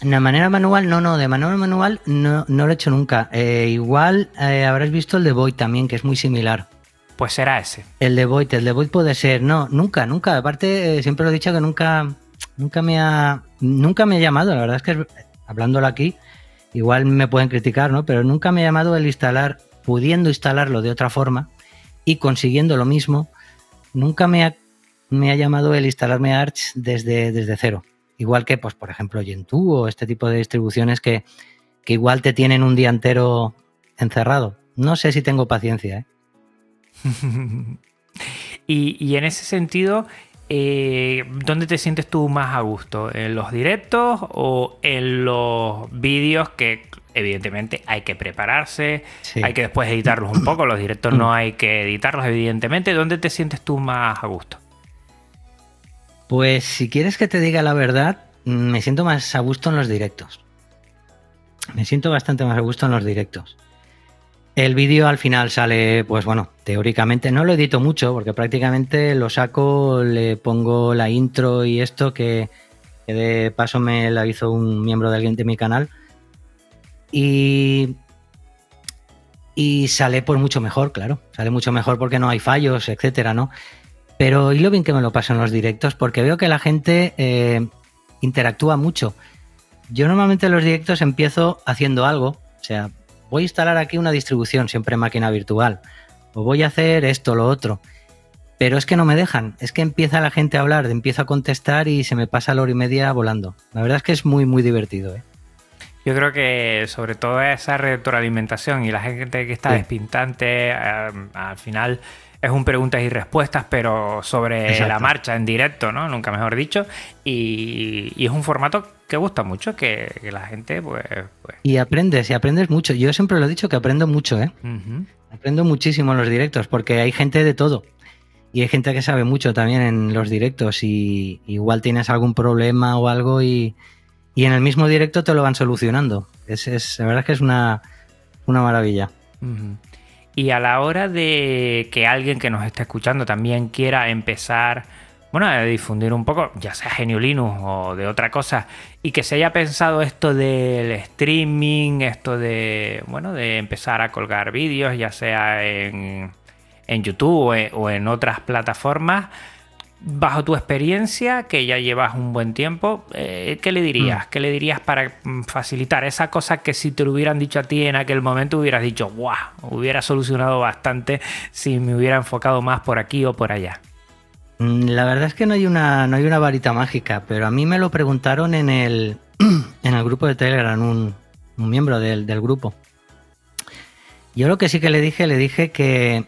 De manera manual, no, no, de manera manual no, no lo he hecho nunca. Eh, igual habrás visto el de Void también, que es muy similar. Pues será ese. El de Void, el de Void puede ser. No, nunca, nunca. Aparte, siempre lo he dicho que nunca, nunca me ha, nunca me ha llamado. La verdad es que hablándolo aquí, igual me pueden criticar, ¿no? Pero nunca me ha llamado el instalar, pudiendo instalarlo de otra forma y consiguiendo lo mismo, nunca me ha, me ha llamado el instalarme Arch desde, desde cero. Igual que, pues, por ejemplo, Gentoo o este tipo de distribuciones que, que igual te tienen un día entero encerrado. No sé si tengo paciencia, ¿eh? y, en ese sentido, eh, ¿dónde te sientes tú más a gusto? ¿En los directos o en los vídeos que evidentemente hay que prepararse, hay que después editarlos un poco, los directos no hay que editarlos evidentemente, ¿dónde te sientes tú más a gusto? Pues si quieres que te diga la verdad, me siento más a gusto en los directos. Me siento bastante más a gusto en los directos. El vídeo al final sale, pues bueno, teóricamente no lo edito mucho porque prácticamente lo saco, le pongo la intro y esto que, de paso me la hizo un miembro de alguien de mi canal. Y, y sale pues mucho mejor, claro. Sale mucho mejor porque no hay fallos, etcétera, ¿no? Pero y lo bien que me lo paso en los directos porque veo que la gente eh, interactúa mucho. Yo normalmente en los directos empiezo haciendo algo, o sea, voy a instalar aquí una distribución, siempre máquina virtual, o voy a hacer esto, lo otro. Pero es que no me dejan, es que empieza la gente a hablar, empiezo a contestar y se me pasa la hora y media volando. La verdad es que es muy, muy divertido. ¿eh? Yo creo que sobre todo esa retroalimentación y la gente que está despintante, eh, al final es un preguntas y respuestas, pero sobre la marcha, en directo, ¿no? Nunca mejor dicho. Y, es un formato que gusta mucho, que, la gente, pues, pues, Y aprendes, y aprendes mucho. Yo siempre lo he dicho que aprendo mucho, ¿eh? Aprendo muchísimo en los directos, porque hay gente de todo. Y hay gente que sabe mucho también en los directos. Y igual tienes algún problema o algo y, en el mismo directo te lo van solucionando. Es, es, la verdad es que es una, una maravilla. Y a la hora de que alguien que nos esté escuchando también quiera empezar, bueno, a difundir un poco, ya sea Genio Linux o de otra cosa, y que se haya pensado esto del streaming, esto de, bueno, de empezar a colgar vídeos, ya sea en, en YouTube o en otras plataformas, bajo tu experiencia, que ya llevas un buen tiempo, eh, ¿qué le dirías? Mm. ¿Qué le dirías para mm, facilitar esa cosa que si te lo hubieran dicho a ti en aquel momento hubieras dicho, ¡guau! Hubiera solucionado bastante si me hubiera enfocado más por aquí o por allá. Mm, la verdad es que no hay una, no hay una varita mágica, pero a mí me lo preguntaron en el, en el grupo de Telegram, un, miembro del, del grupo. Yo lo que sí que le dije, le dije que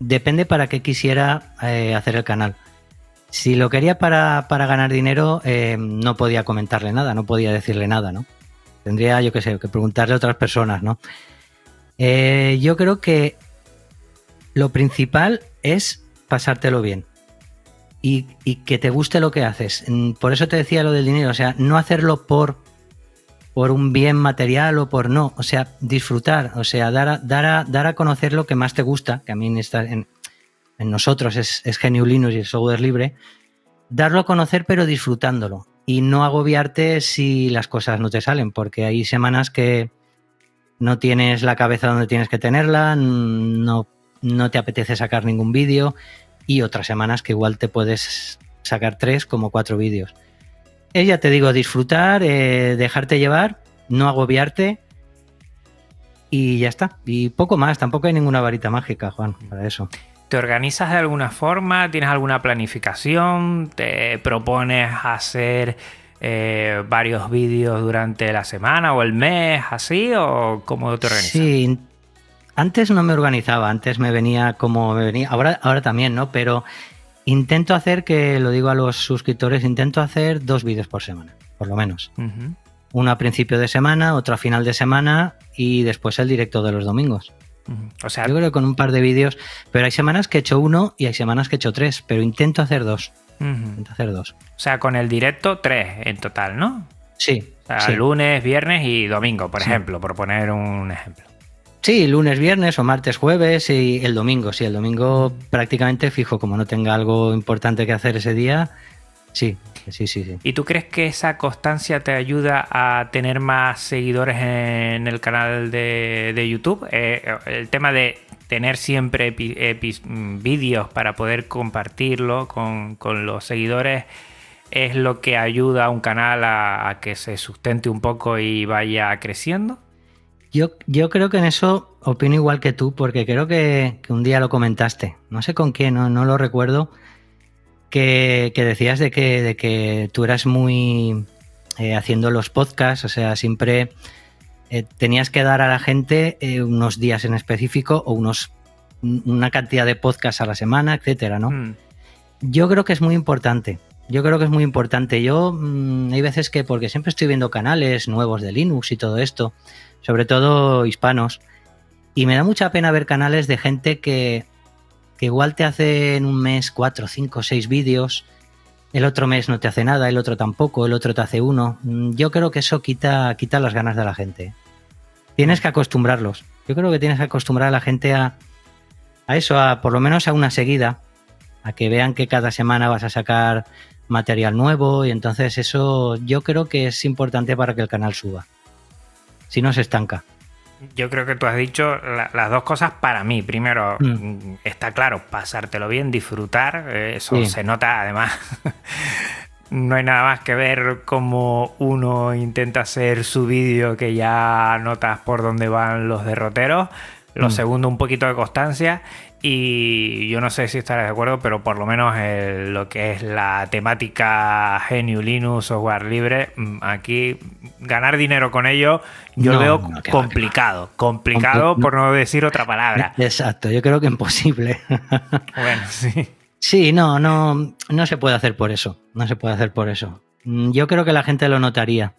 depende para qué quisiera eh, hacer el canal. Si lo quería para, ganar dinero, eh, no podía comentarle nada, no podía decirle nada, ¿no? Tendría, yo qué sé, que preguntarle a otras personas, ¿no? Eh, yo creo que lo principal es pasártelo bien y, y, que te guste lo que haces. Mm, por eso te decía lo del dinero, o sea, no hacerlo por por un bien material o por no. O sea, disfrutar, o sea, dar a, dar dar a conocer lo que más te gusta, que a mí en, en nosotros es, es y el software libre, darlo a conocer pero disfrutándolo y no agobiarte si las cosas no te salen, porque hay semanas que no tienes la cabeza donde tienes que tenerla, no, no te apetece sacar ningún vídeo y otras semanas que igual te puedes sacar tres como cuatro vídeos. Ella te digo, disfrutar, eh, dejarte llevar, no agobiarte y ya está. Y poco más, tampoco hay ninguna varita mágica, Juan, para eso. ¿Te organizas de alguna forma? ¿Tienes alguna planificación? ¿Te propones hacer eh, varios vídeos durante la semana o el mes, así? ¿O cómo te organizas? Sí, antes no me organizaba, antes me venía como me venía, ahora, ahora también, ¿no? Pero Intento hacer, que lo digo a los suscriptores, intento hacer dos vídeos por semana, por lo menos. Uno a principio de semana, otro a final de semana y después el directo de los domingos. O sea, Yo creo que con un par de vídeos, pero hay semanas que he hecho uno y hay semanas que he hecho tres, pero intento hacer dos. Intento hacer dos. o sea, con el directo, tres en total, ¿no? Sí. O sea, sí. lunes, viernes y domingo, por Sí. ejemplo, por poner un ejemplo. Sí, lunes, viernes o martes, jueves y el domingo. Sí, el domingo prácticamente fijo, como no tenga algo importante que hacer ese día. Sí, sí, sí, sí. ¿Y tú crees que esa constancia te ayuda a tener más seguidores en el canal de, YouTube? Eh, el tema de tener siempre vídeos para poder compartirlo con, con los seguidores es lo que ayuda a un canal a que se sustente un poco y vaya creciendo. Yo, yo creo que en eso opino igual que tú, porque creo que, que un día lo comentaste. No sé con qué, no, no lo recuerdo. Que, que decías de que, de que tú eras muy eh, haciendo los podcasts, o sea, siempre eh, tenías que dar a la gente eh, unos días en específico o unos una cantidad de podcasts a la semana, etcétera, ¿no? Mm, Yo creo que es muy importante. Yo creo que es muy importante. Yo mm, hay veces que, porque siempre estoy viendo canales nuevos de Linux y todo esto, sobre todo hispanos, y me da mucha pena ver canales de gente que, que igual te hace en un mes cuatro, cinco, seis vídeos, el otro mes no te hace nada, el otro tampoco, el otro te hace uno. Mm, Yo creo que eso quita, quita las ganas de la gente. Tienes que acostumbrarlos. Yo creo que tienes que acostumbrar a la gente a, a eso, a por lo menos a una seguida, a que vean que cada semana vas a sacar material nuevo y entonces eso yo creo que es importante para que el canal suba. Si no se estanca. Yo creo que tú has dicho la- las dos cosas para mí. Primero, Mm. está claro, pasártelo bien, disfrutar. eh, Eso Sí. se nota, además. no hay nada más que ver cómo uno intenta hacer su vídeo que ya notas por dónde van los derroteros. Lo Mm. segundo, un poquito de constancia. Y yo no sé si estarás de acuerdo, pero por lo menos lo que es la temática GNU Linux, software libre, mm, aquí ganar dinero con ello, yo No, veo no, que va, que complicado. Complicado Compli- por no decir otra palabra. Exacto, yo creo que imposible. Bueno, sí. sí, no, no, no se puede hacer por eso. No se puede hacer por eso. Mm, Yo creo que la gente lo notaría.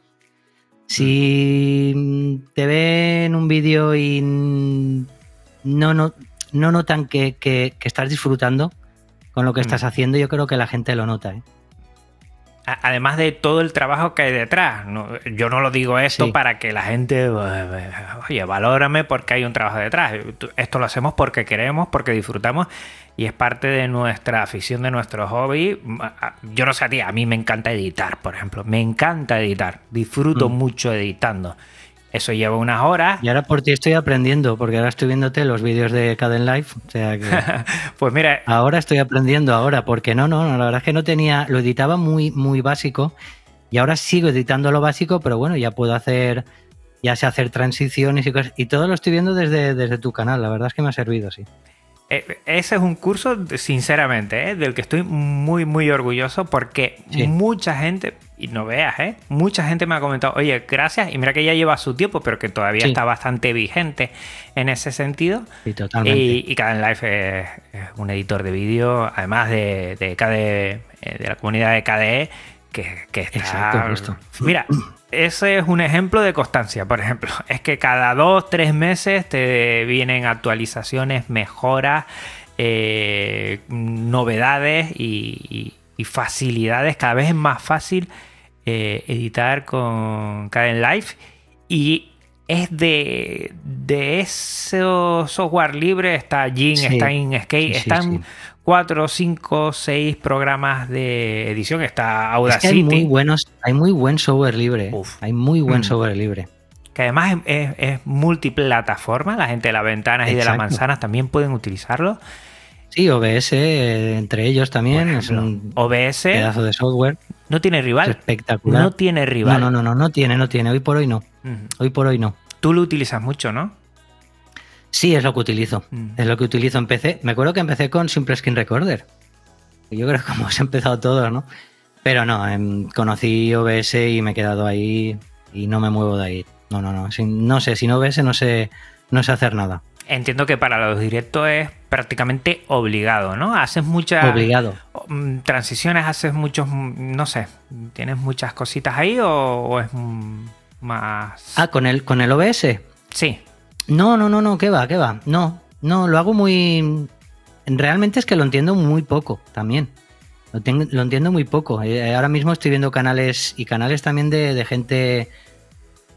Si mm, te ven un vídeo y no, no, no notan que, que- que estás disfrutando con lo que estás Mm. haciendo, yo creo que la gente lo nota. ¿eh? Además de todo el trabajo que hay detrás. No- yo no lo digo esto Sí. para que la gente, eh, oye, valórame porque hay un trabajo detrás. Esto lo hacemos porque queremos, porque disfrutamos y es parte de nuestra afición, de nuestro hobby. Yo no sé a ti, a mí me encanta editar, por ejemplo. Me encanta editar. Disfruto Mm. mucho editando. Eso lleva unas horas. Y ahora por ti estoy aprendiendo, porque ahora estoy viéndote los vídeos de Caden Life. O sea que Pues mira, ahora estoy aprendiendo ahora, porque no, no, no, la verdad es que no tenía, lo editaba muy, muy básico y ahora sigo editando lo básico, pero bueno, ya puedo hacer, ya sé hacer transiciones y cosas. Y todo lo estoy viendo desde, desde tu canal, la verdad es que me ha servido, sí. Eh, Ese es un curso, sinceramente, ¿eh? del que estoy muy, muy orgulloso porque Sí. mucha gente, y no veas, ¿eh? mucha gente me ha comentado, oye, gracias, y mira que ya lleva su tiempo, pero que todavía Sí. está bastante vigente en ese sentido. Sí, totalmente. Y, y Caden Life es, es un editor de vídeo, además de, de, KDE, eh, de la comunidad de KDE, que, que está... Exacto, justo. Mira, ese es un ejemplo de constancia, por ejemplo. Es que cada dos, tres meses te vienen actualizaciones, mejoras, eh, novedades y, y- y facilidades. Cada vez es más fácil eh, editar con Caden Life y es de, de ese software libre. Está Jin, Sí. está Inkscape, Sí, están sí. cuatro, cinco, seis programas de edición. Está Es que Audacity. hay muy buenos, hay muy buen software libre. ¿eh? Uf. Hay muy buen Mm. software libre. que además es, es- es multiplataforma, la gente de las ventanas y de las manzanas también pueden utilizarlo. Sí, OBS, eh, entre ellos también, es un OBS pedazo de software no tiene es rival. espectacular. No tiene no, rival. no, no, no, no tiene, no tiene. Hoy por hoy no. Hoy por hoy no. Tú lo utilizas mucho, ¿no? Sí, es lo que utilizo. Mm. Es lo que utilizo. Empecé, me acuerdo que empecé con Simple Screen Recorder. Yo creo que como hemos empezado todos, ¿no? Pero no, em, conocí OBS y me he quedado ahí y no me muevo de ahí. No, no, no. Sin- no sé, sin OBS no sé, no sé hacer nada. Entiendo que para los directos es prácticamente obligado, ¿no? Haces muchas Obligado. mm, transiciones, haces muchos, mm, no sé, ¿tienes muchas cositas ahí o, o es... mm, más... Ah, con el, con el OBS. Sí. No, no, no, no, ¿qué va? ¿Qué va? No, no, lo hago muy... Realmente es que lo entiendo muy poco también. Lo, tengo- lo entiendo muy poco. Eh, ahora mismo estoy viendo canales y canales también de, de gente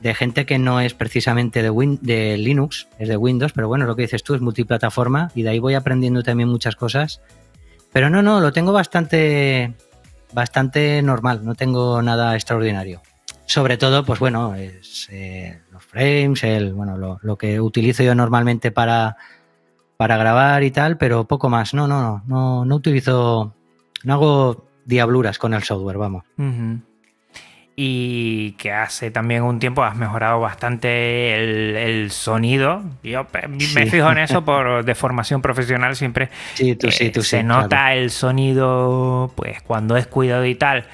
de gente que no es precisamente de, Win- de Linux, es de Windows, pero bueno, lo que dices tú es multiplataforma y de ahí voy aprendiendo también muchas cosas. Pero no, no, lo tengo bastante, bastante normal, no tengo nada extraordinario. Sobre todo, pues bueno, es, eh, los frames, el, bueno, lo, que utilizo yo normalmente para, para grabar y tal, pero poco más. No, no, no, no, no utilizo, no hago diabluras con el software, vamos. Ujú. Y que hace también un tiempo has mejorado bastante el, el sonido. Yo me Sí. fijo en eso por de formación profesional siempre. Sí, tú sí, eh, tú se nota claro. el sonido, pues cuando es cuidado y tal.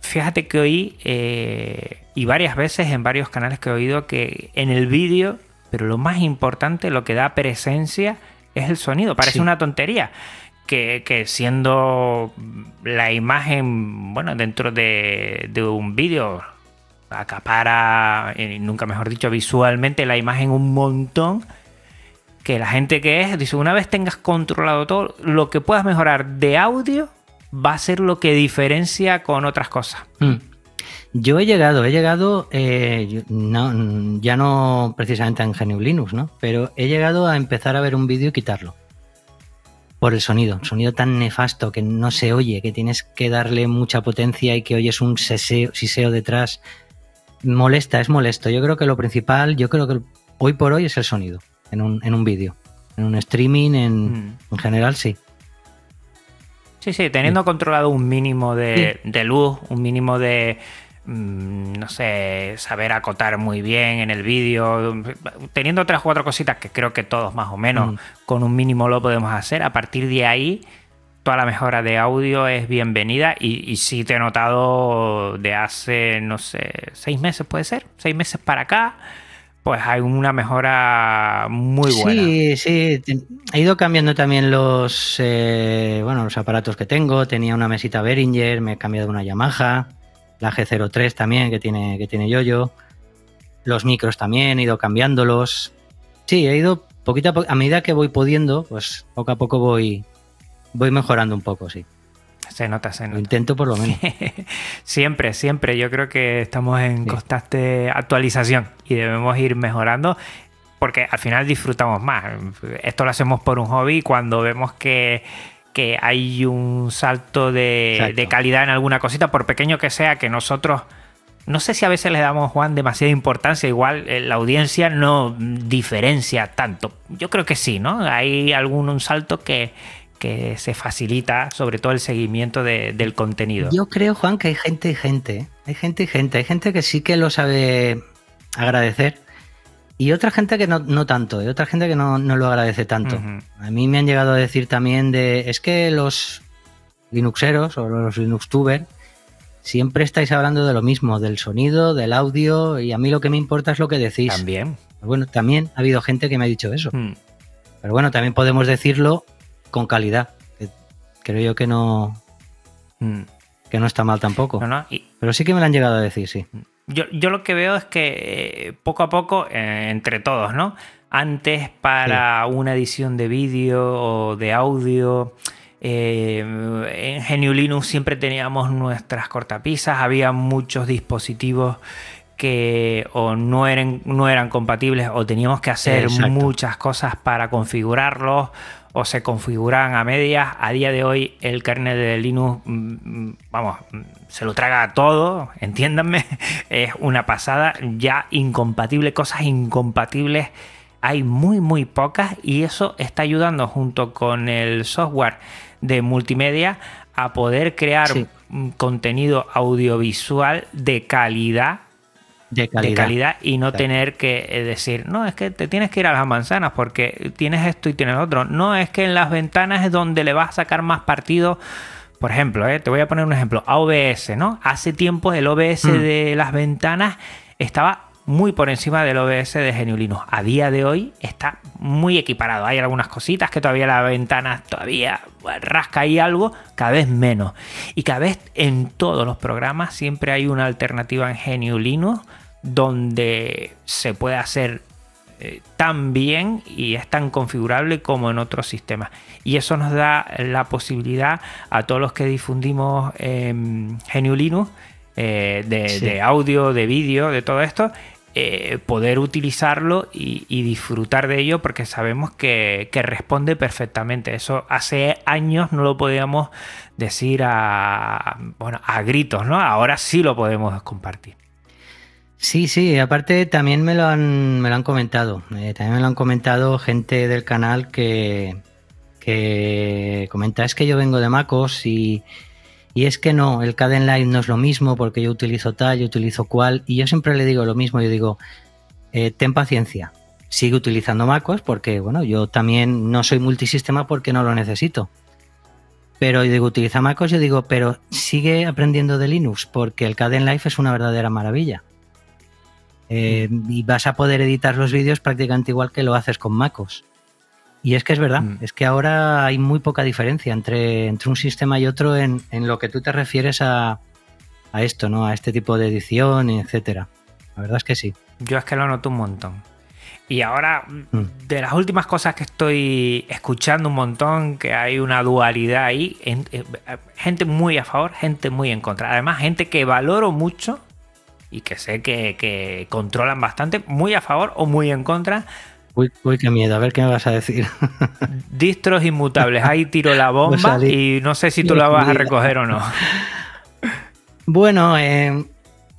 Fíjate que oí, eh, y varias veces en varios canales que he oído, que en el vídeo, pero lo más importante, lo que da presencia, es el sonido. Parece una tontería. Que, siendo la imagen, bueno, dentro de, un vídeo, acapara, eh, nunca mejor dicho, visualmente la imagen un montón que la gente que es, dice, una vez tengas controlado todo, lo que puedas mejorar de audio va a ser lo que diferencia con otras cosas. Mm. Yo he llegado, he llegado, eh, no, ya no precisamente en GNU Linux, ¿no? Pero he llegado a empezar a ver un vídeo y quitarlo. Por el sonido, un sonido tan nefasto que no se oye, que tienes que darle mucha potencia y que oyes un seseo, siseo detrás. Molesta, es molesto. Yo creo que lo principal, yo creo que hoy por hoy es el sonido en un, en un vídeo. En un streaming, en, Mm. en general, sí. Sí, sí, teniendo controlado un mínimo de, de luz, un mínimo de, no sé, saber acotar muy bien en el vídeo, teniendo tres o cuatro cositas que creo que todos más o menos Mm. con un mínimo lo podemos hacer, a partir de ahí toda la mejora de audio es bienvenida y, y sí te he notado de hace, no sé, seis meses puede ser, seis meses para acá, pues hay una mejora muy buena. Sí, sí. He ido cambiando también los, eh, bueno, los aparatos que tengo. Tenía una mesita Behringer, me he cambiado una Yamaha, la G03 también que tiene, que tiene yo Los micros también, he ido cambiándolos. Sí, he ido poquito a poco, a medida que voy pudiendo, pues poco a poco voy, voy mejorando un poco, sí. Se nota, se Lo nota. intento por lo menos. siempre, siempre. Yo creo que estamos en Sí. constante actualización y debemos ir mejorando porque al final disfrutamos más. Esto lo hacemos por un hobby cuando vemos que, que hay un salto de, calidad en alguna cosita, por pequeño que sea, que nosotros... No sé si a veces le damos, Juan, demasiada importancia. Igual eh, la audiencia no diferencia tanto. Yo creo que sí, ¿no? Hay algún un salto que, que se facilita, sobre todo el seguimiento de- del contenido. Yo creo, Juan, que hay gente y gente. ¿eh? Hay gente y gente. Hay gente que sí que lo sabe agradecer. Y otra gente que no, no tanto. Y otra gente que no, no lo agradece tanto. A mí me han llegado a decir también de. Es que los Linuxeros o los Linuxtubers siempre estáis hablando de lo mismo, del sonido, del audio. Y a mí lo que me importa es lo que decís. También. Bueno, también ha habido gente que me ha dicho eso. Mm. Pero bueno, también podemos decirlo con calidad. que creo yo que no, Mm. que no está mal tampoco. No, no, y Pero sí que me lo han llegado a decir, sí. Yo, yo lo que veo es que eh, poco a poco, eh, entre todos, ¿no? Antes para una edición de vídeo o de audio, eh, en GNU Linux siempre teníamos nuestras cortapisas, había muchos dispositivos que o no eran, no eran compatibles o teníamos que hacer Exacto. muchas cosas para configurarlos o se configuran a medias. A día de hoy el kernel de Linux, mm, mm, vamos, mm, se lo traga todo, entiéndanme, es una pasada, ya incompatible, cosas incompatibles hay muy muy pocas y eso está ayudando junto con el software de multimedia a poder crear Sí. contenido audiovisual de calidad De calidad. de calidad y no Exacto. tener que eh, decir, no, es que te tienes que ir a las manzanas porque tienes esto y tienes otro. No, es que en las ventanas es donde le vas a sacar más partido. Por ejemplo, eh, te voy a poner un ejemplo, OBS, ¿no? Hace tiempo el OBS Mm. de las ventanas estaba muy por encima del OBS de GNU Linux. A día de hoy está muy equiparado. Hay algunas cositas que todavía la ventana todavía rasca ahí algo, cada vez menos. Y cada vez en todos los programas siempre hay una alternativa en GNU Linux donde se puede hacer eh, tan bien y es tan configurable como en otros sistemas. Y eso nos da la posibilidad a todos los que difundimos eh, GNU Linux eh, de, audio, de vídeo, de todo esto, eh, poder utilizarlo y, disfrutar de ello porque sabemos que, responde perfectamente. Eso hace años no lo podíamos decir a, bueno, a gritos, ¿no? Ahora sí lo podemos compartir. Sí, sí, aparte también me lo han, me lo han comentado. Eh, también me lo han comentado gente del canal que, que comenta, es que yo vengo de MacOS y, y es que no, el Caden Live no es lo mismo porque yo utilizo tal, yo utilizo cual, y yo siempre le digo lo mismo, yo digo, eh, ten paciencia, sigue utilizando MacOS porque, bueno, yo también no soy multisistema porque no lo necesito. Pero yo digo, utiliza MacOS, yo digo, pero sigue aprendiendo de Linux porque el Caden Live es una verdadera maravilla. Eh, y vas a poder editar los vídeos prácticamente igual que lo haces con MacOS. Y es que es verdad, mm. es que ahora hay muy poca diferencia entre, entre un sistema y otro en, lo que tú te refieres a, esto, ¿no? A este tipo de edición, etcétera. La verdad es que sí. Yo es que lo noto un montón. Y ahora, mm. de las últimas cosas que estoy escuchando un montón, que hay una dualidad ahí, eh, gente muy a favor, gente muy en contra. Además, gente que valoro mucho y que sé que, que controlan bastante, muy a favor o muy en contra Uy, qué miedo, a ver qué me vas a decir. Distros inmutables, ahí tiro la bomba y no sé si tú la vas a recoger o no. Bueno, eh,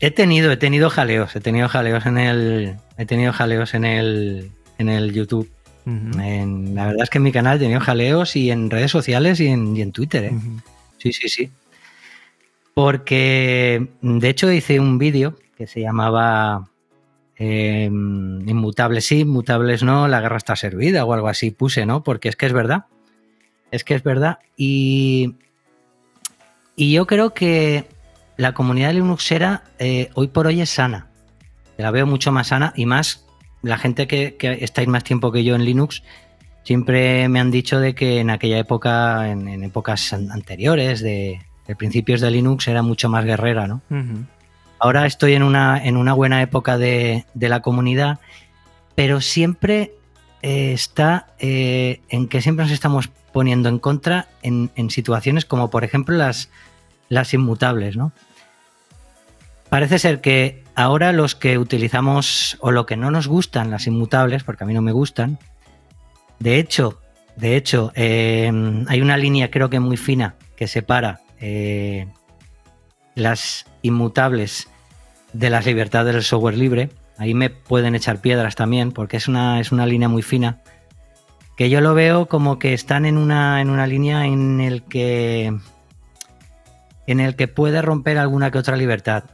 he tenido, he tenido jaleos, he tenido jaleos en el, he tenido jaleos en el, en el YouTube. la verdad es que en mi canal he tenido jaleos y en redes sociales y en, Twitter. ¿eh? Sí, sí, sí. Porque de hecho hice un vídeo que se llamaba Em, inmutables sí, inmutables no, la guerra está servida o algo así puse, ¿no? Porque es que es verdad. Es que es verdad. Y, y yo creo que la comunidad Linuxera eh, hoy por hoy es sana. La veo mucho más sana y más la gente que, estáis más tiempo que yo en Linux siempre me han dicho de que en aquella época, en, épocas anteriores, de, principios de Linux, era mucho más guerrera, ¿no? Ahora estoy en una, en una buena época de, la comunidad, pero siempre eh, está eh, en que siempre nos estamos poniendo en contra en, situaciones como por ejemplo las, las inmutables, ¿no? Parece ser que ahora los que utilizamos o lo que no nos gustan las inmutables, porque a mí no me gustan, de hecho, de hecho, eh, hay una línea creo que muy fina que separa las inmutables de las libertades del software libre. Ahí me pueden echar piedras también, porque es una, es una línea muy fina. Que yo lo veo como que están en una, en una línea en el que. en el que puede romper alguna que otra libertad.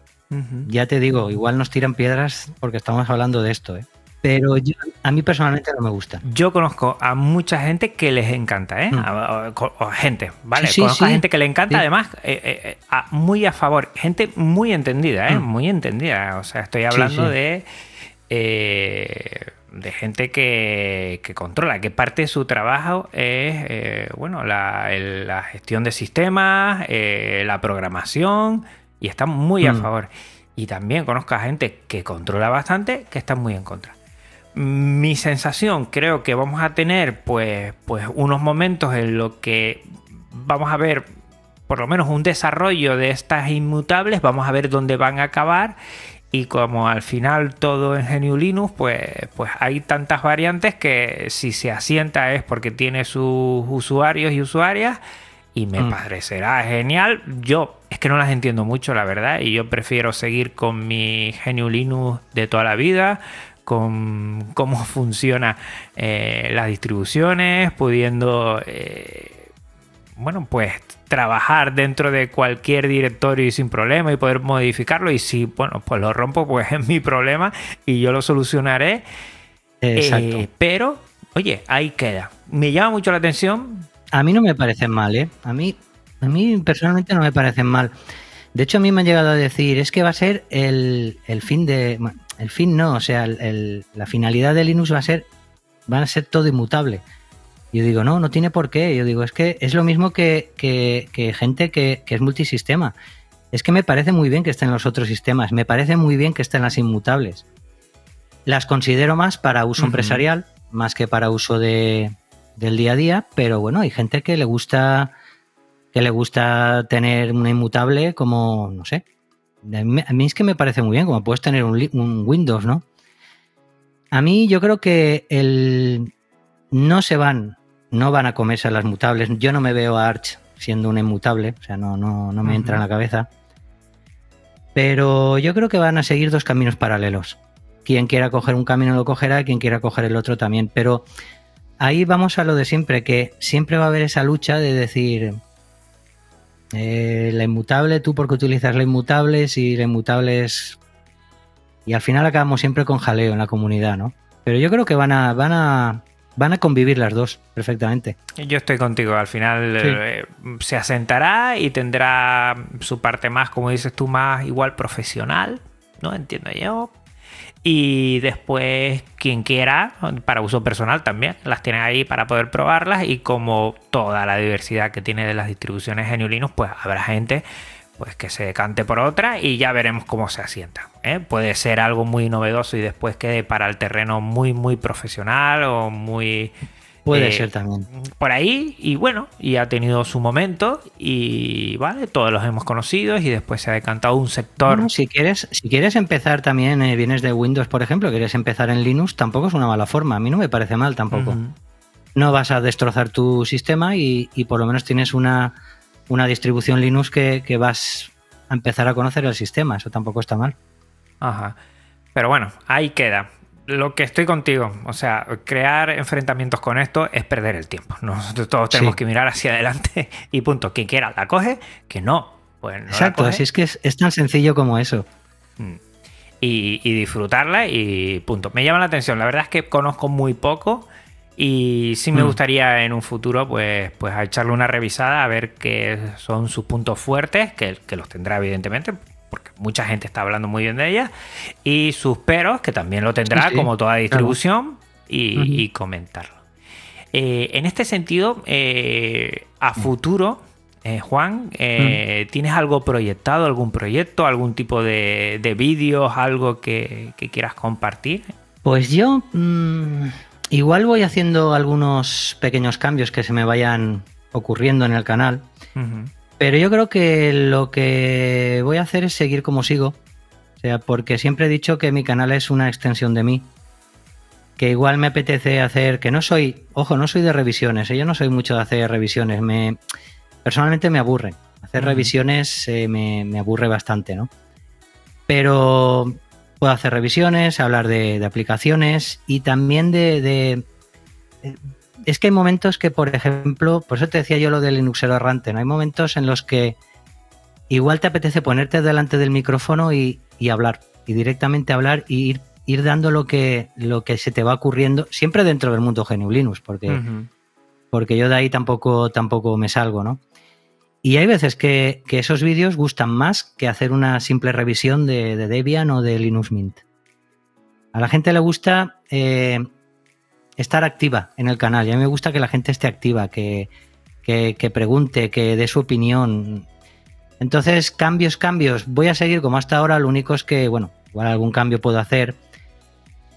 Ya te digo, igual nos tiran piedras porque estamos hablando de esto, ¿eh? Pero a mí personalmente no me gusta. Yo conozco a mucha gente que les encanta, ¿eh? Mm. gente, ¿vale? conozco a gente que le encanta, además, eh, eh, eh, muy a favor, gente muy entendida, ¿eh? Mm. Muy entendida. O sea, estoy hablando de. de gente que, controla, que parte de su trabajo es bueno la, la, gestión de sistemas, la programación, y están muy a mm. favor. Y también conozco a gente que controla bastante, que están muy en contra. Mi sensación, creo que vamos a tener pues, pues unos momentos en los que vamos a ver por lo menos un desarrollo de estas inmutables, vamos a ver dónde van a acabar y como al final todo en GNU Linux, pues, pues hay tantas variantes que si se asienta es porque tiene sus usuarios y usuarias y me mm. parecerá genial. Yo es que no las entiendo mucho, la verdad, y yo prefiero seguir con mi GNU Linux de toda la vida, con cómo funciona eh, las distribuciones, pudiendo, eh, bueno, pues trabajar dentro de cualquier directorio y sin problema y poder modificarlo. Y si, bueno, pues lo rompo, pues es mi problema y yo lo solucionaré. Eh, pero, oye, ahí queda. Me llama mucho la atención. A mí no me parecen mal, ¿eh? A mí, a mí personalmente no me parecen mal. De hecho, a mí me han llegado a decir, es que va a ser el, el fin de el fin no, o sea, la finalidad de Linux va a ser, van a ser todo inmutable. Yo digo, no, no tiene por qué. Yo digo, es que es lo mismo que, gente que, es multisistema. es que me parece muy bien que estén los otros sistemas, me parece muy bien que estén las inmutables. Las considero más para uso empresarial, más que para uso de, del día a día, pero bueno, hay gente que le gusta que le gusta tener una inmutable como, no sé, a mí es que me parece muy bien, como puedes tener un, un Windows, ¿no? A mí yo creo que el no se van, no van a comerse las mutables. Yo no me veo a Arch siendo un inmutable, o sea, no, no, no me entra en la cabeza. Pero yo creo que van a seguir dos caminos paralelos. Quien quiera coger un camino lo cogerá, quien quiera coger el otro también. Pero ahí vamos a lo de siempre, que siempre va a haber esa lucha de decir, eh, la inmutable, tú porque utilizas la inmutable, si la inmutable es... Y al final acabamos siempre con jaleo en la comunidad, ¿no? Pero yo creo que van a, van a, van a convivir las dos perfectamente. Yo estoy contigo, al final eh, se asentará y tendrá su parte más, como dices tú, más igual profesional, ¿no? Entiendo yo. Y después, quien quiera, para uso personal también, las tiene ahí para poder probarlas. Y como toda la diversidad que tiene de las distribuciones GNU Linux, pues habrá gente pues que se decante por otra y ya veremos cómo se asienta. ¿eh? Puede ser algo muy novedoso y después quede para el terreno muy, muy profesional o muy... Puede eh, ser también. Por ahí, y bueno, y ha tenido su momento, y vale, todos los hemos conocido, y después se ha decantado un sector. si, quieres, si quieres empezar también, eh, vienes de Windows, por ejemplo, quieres empezar en Linux, tampoco es una mala forma. A mí no me parece mal tampoco. No vas a destrozar tu sistema y por lo menos tienes una, una distribución Linux que, vas a empezar a conocer el sistema. Eso tampoco está mal. Ajá. Pero bueno, ahí queda. Lo que estoy contigo, o sea, crear enfrentamientos con esto es perder el tiempo. Nosotros todos tenemos que mirar hacia adelante y punto. Quien quiera la coge, que no. Pues Exacto, así es que es, tan sencillo como eso. Mm. Y, y, disfrutarla y punto. Me llama la atención. La verdad es que conozco muy poco y sí me mm. gustaría en un futuro, pues, pues echarle una revisada a ver qué son sus puntos fuertes, que, los tendrá evidentemente, porque mucha gente está hablando muy bien de ella, y sus peros, que también lo tendrá, como toda distribución, y, comentarlo. Eh, en este sentido, eh, a mm. futuro, eh, Juan, mm. ¿tienes algo proyectado, algún proyecto, algún tipo de, vídeos, algo que, quieras compartir? Pues yo... Igual voy haciendo algunos pequeños cambios que se me vayan ocurriendo en el canal. Pero yo creo que lo que voy a hacer es seguir como sigo. O sea, porque siempre he dicho que mi canal es una extensión de mí. Que igual me apetece hacer, que no soy, ojo, no soy de revisiones, ¿eh? yo no soy mucho de hacer revisiones. Me, personalmente me aburre. Hacer revisiones eh, me, me aburre bastante, ¿no? Pero Puedo hacer revisiones, hablar de, aplicaciones y también de, Es que hay momentos que, por ejemplo, por eso te decía yo lo del Linuxero errante, ¿no? Hay momentos en los que igual te apetece ponerte delante del micrófono y, hablar, y directamente hablar y ir, ir, dando lo que, lo que se te va ocurriendo, siempre dentro del mundo GNU Linux, porque, porque yo de ahí tampoco, tampoco me salgo, ¿no? Y hay veces que, esos vídeos gustan más que hacer una simple revisión de, Debian o de Linux Mint. A la gente le gusta eh, estar activa en el canal y a mí me gusta que la gente esté activa, que, pregunte, que dé su opinión. Entonces, cambios, cambios. Voy a seguir como hasta ahora. Lo único es que, bueno, igual algún cambio puedo hacer.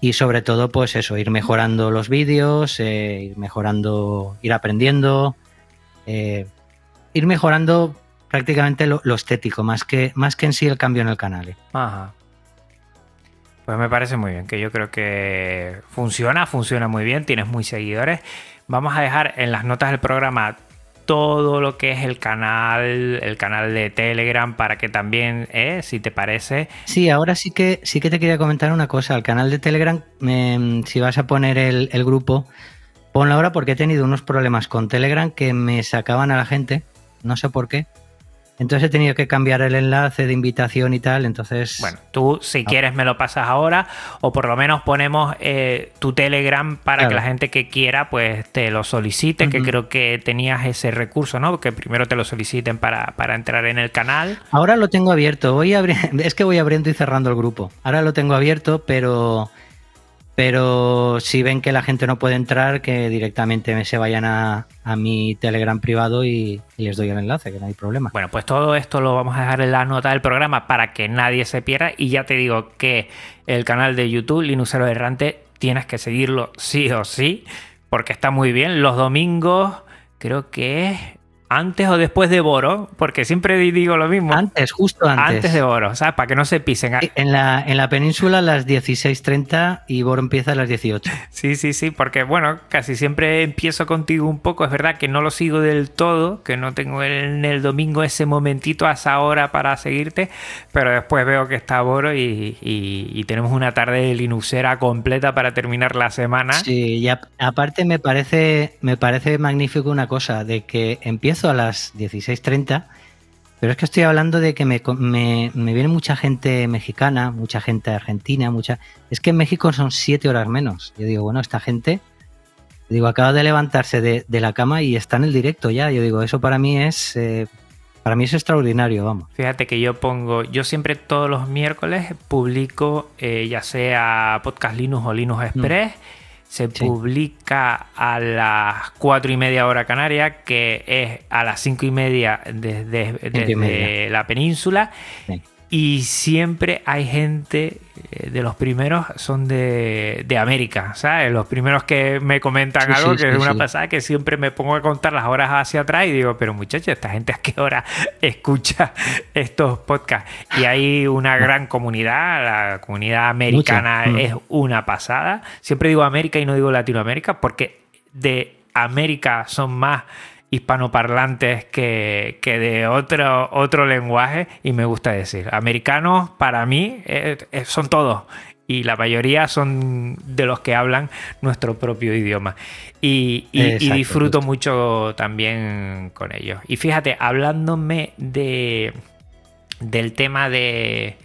Y sobre todo, pues eso, ir mejorando los vídeos, eh, ir mejorando, ir aprendiendo. Eh, ir mejorando prácticamente lo, estético, más que, más que en sí el cambio en el canal. ¿eh? Ajá. Pues me parece muy bien, que yo creo que funciona, funciona muy bien, tienes muy seguidores. Vamos a dejar en las notas del programa todo lo que es el canal, el canal de Telegram, para que también, eh, si te parece. Sí, ahora sí que sí que te quería comentar una cosa. El canal de Telegram, si vas a poner el, el grupo, ponlo ahora porque he tenido unos problemas con Telegram que me sacaban a la gente no sé por qué. Entonces he tenido que cambiar el enlace de invitación y tal, entonces... Bueno, tú si ah. quieres me lo pasas ahora o por lo menos ponemos eh, tu Telegram para que la gente que quiera pues te lo solicite, que creo que tenías ese recurso, ¿no? Que primero te lo soliciten para, entrar en el canal. Ahora lo tengo abierto, voy es que voy abriendo y cerrando el grupo. Ahora lo tengo abierto, pero Pero si ven que la gente no puede entrar, que directamente se vayan a, mi Telegram privado y, les doy el enlace, que no hay problema. Bueno, pues todo esto lo vamos a dejar en la nota del programa para que nadie se pierda. Y ya te digo que el canal de YouTube, Linuxero Errante, tienes que seguirlo sí o sí, porque está muy bien. Los domingos, creo que antes o después de Boro, porque siempre digo lo mismo. Antes, justo antes. Antes de Boro, ¿sabes? Para que no se pisen. En la, en la península a las 16.30 y Boro empieza a las 18. Sí, sí, sí, porque bueno, casi siempre empiezo contigo un poco. Es verdad que no lo sigo del todo, que no tengo en el domingo ese momentito a esa hora para seguirte, pero después veo que está Boro y, y, y tenemos una tarde de Linuxera completa para terminar la semana. Sí, y a, aparte me parece, me parece magnífico una cosa, de que a las 16.30, pero es que estoy hablando de que me, me, me, viene mucha gente mexicana, mucha gente argentina, mucha... Es que en México son 7 horas menos. Yo digo, bueno, esta gente, digo, acaba de levantarse de, de, la cama y está en el directo ya. Yo digo, eso para mí es... Eh, para mí es extraordinario, vamos. Fíjate que yo pongo, yo siempre todos los miércoles publico eh, ya sea Podcast Linux o Linux Express. Mm se sí. publica a las cuatro y media hora canaria, que es a las cinco y media desde, desde media. la península. Sí. Y siempre hay gente, eh, de los primeros son de, de América, ¿sabes? Los primeros que me comentan sí, algo, que es una pasada, que siempre me pongo a contar las horas hacia atrás y digo, pero muchachos, esta gente a qué hora escucha estos podcasts. Y hay una gran comunidad, la comunidad americana Mucha. es una pasada. Siempre digo América y no digo Latinoamérica, porque de América son más hispanoparlantes que, que de otro, otro lenguaje y me gusta decir. Americanos para mí eh, eh, son todos y la mayoría son de los que hablan nuestro propio idioma. Y, y, Exacto, y disfruto justo. mucho también con ellos. Y fíjate, hablándome de, del tema de,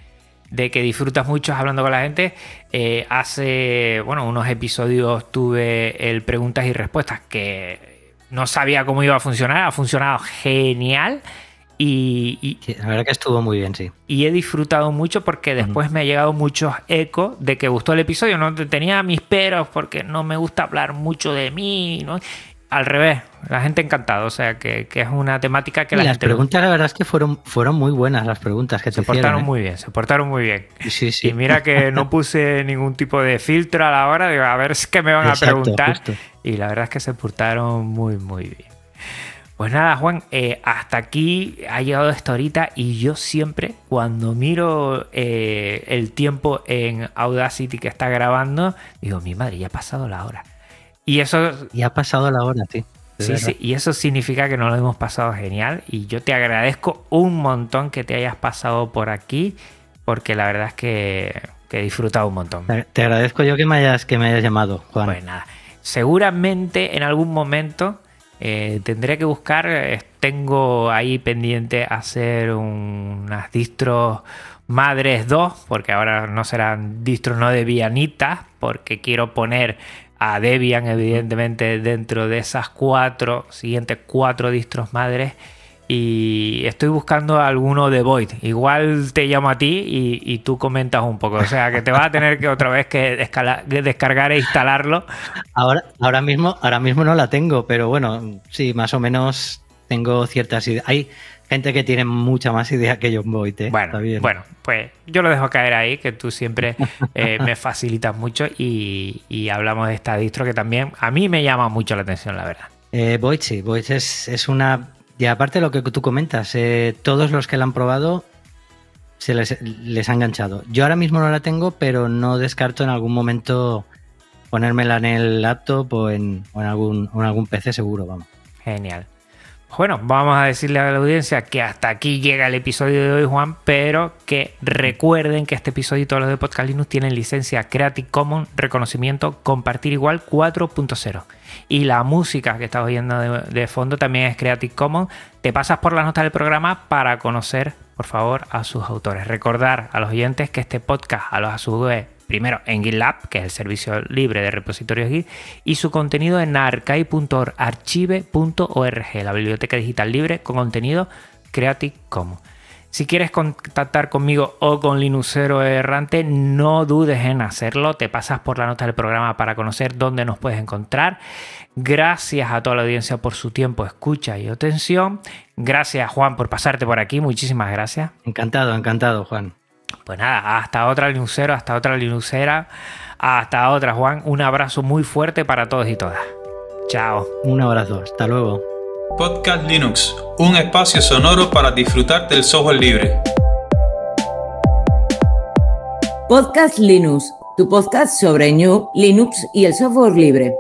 de que disfrutas mucho hablando con la gente, eh, hace bueno, unos episodios tuve el preguntas y respuestas que no sabía cómo iba a funcionar, ha funcionado genial. Y, y sí, la verdad que estuvo muy bien, sí. Y he disfrutado mucho porque después uh -huh. me ha llegado muchos ecos de que gustó el episodio. No tenía mis peros porque no me gusta hablar mucho de mí. ¿no? Al revés, la gente encantada. O sea, que, que es una temática que y la las gente. preguntas, la verdad es que fueron, fueron muy buenas las preguntas que se te portaron hicieron, ¿eh? muy bien, se portaron muy bien. Sí, sí. Y mira que no puse ningún tipo de filtro a la hora. Digo, a ver qué me van Exacto, a preguntar. Justo. Y la verdad es que se portaron muy, muy bien. Pues nada, Juan, eh, hasta aquí ha llegado esta horita y yo siempre cuando miro eh, el tiempo en Audacity que está grabando, digo, mi madre, ya ha pasado la hora. Y eso... Ya ha pasado la hora, sí. Sí, sí, y eso significa que nos lo hemos pasado genial y yo te agradezco un montón que te hayas pasado por aquí porque la verdad es que, que he disfrutado un montón. Te agradezco yo que me hayas, que me hayas llamado, Juan. Pues nada, seguramente en algún momento eh, tendré que buscar, eh, tengo ahí pendiente hacer un, unas distros madres 2, porque ahora no serán distros no debianitas, porque quiero poner a Debian evidentemente dentro de esas cuatro, siguientes cuatro distros madres y estoy buscando alguno de Void. Igual te llamo a ti y, y, tú comentas un poco. O sea, que te vas a tener que otra vez que descargar e instalarlo. Ahora, ahora, mismo, ahora mismo no la tengo, pero bueno, sí, más o menos tengo ciertas ideas. Hay gente que tiene mucha más idea que yo en Void. ¿eh? Bueno, bueno, pues yo lo dejo caer ahí, que tú siempre eh, me facilitas mucho y, y, hablamos de esta distro que también a mí me llama mucho la atención, la verdad. Eh, Void sí, Void es, es una y aparte lo que tú comentas, eh, todos los que la han probado se les, les, ha enganchado. Yo ahora mismo no la tengo, pero no descarto en algún momento ponérmela en el laptop o en, o en, algún, o en algún PC seguro, vamos. Genial. Bueno, vamos a decirle a la audiencia que hasta aquí llega el episodio de hoy, Juan, pero que recuerden que este episodio y todos los de Podcast Linux tienen licencia Creative Commons, reconocimiento compartir igual 4.0. Y la música que estás oyendo de, de, fondo también es Creative Commons. Te pasas por la nota del programa para conocer, por favor, a sus autores. Recordar a los oyentes que este podcast, a los a su vez, primero en GitLab, que es el servicio libre de repositorios Git, y su contenido en archive.org, la biblioteca digital libre con contenido Creative Commons. Si quieres contactar conmigo o con Linuxero Errante, no dudes en hacerlo. Te pasas por la nota del programa para conocer dónde nos puedes encontrar. Gracias a toda la audiencia por su tiempo, escucha y atención. Gracias, Juan, por pasarte por aquí. Muchísimas gracias. Encantado, encantado, Juan. Pues nada, hasta otra Linuxero, hasta otra Linuxera, hasta otra, Juan. Un abrazo muy fuerte para todos y todas. Chao. Un abrazo, hasta luego. Podcast Linux, un espacio sonoro para disfrutar del software libre. Podcast Linux, tu podcast sobre New, Linux y el software libre.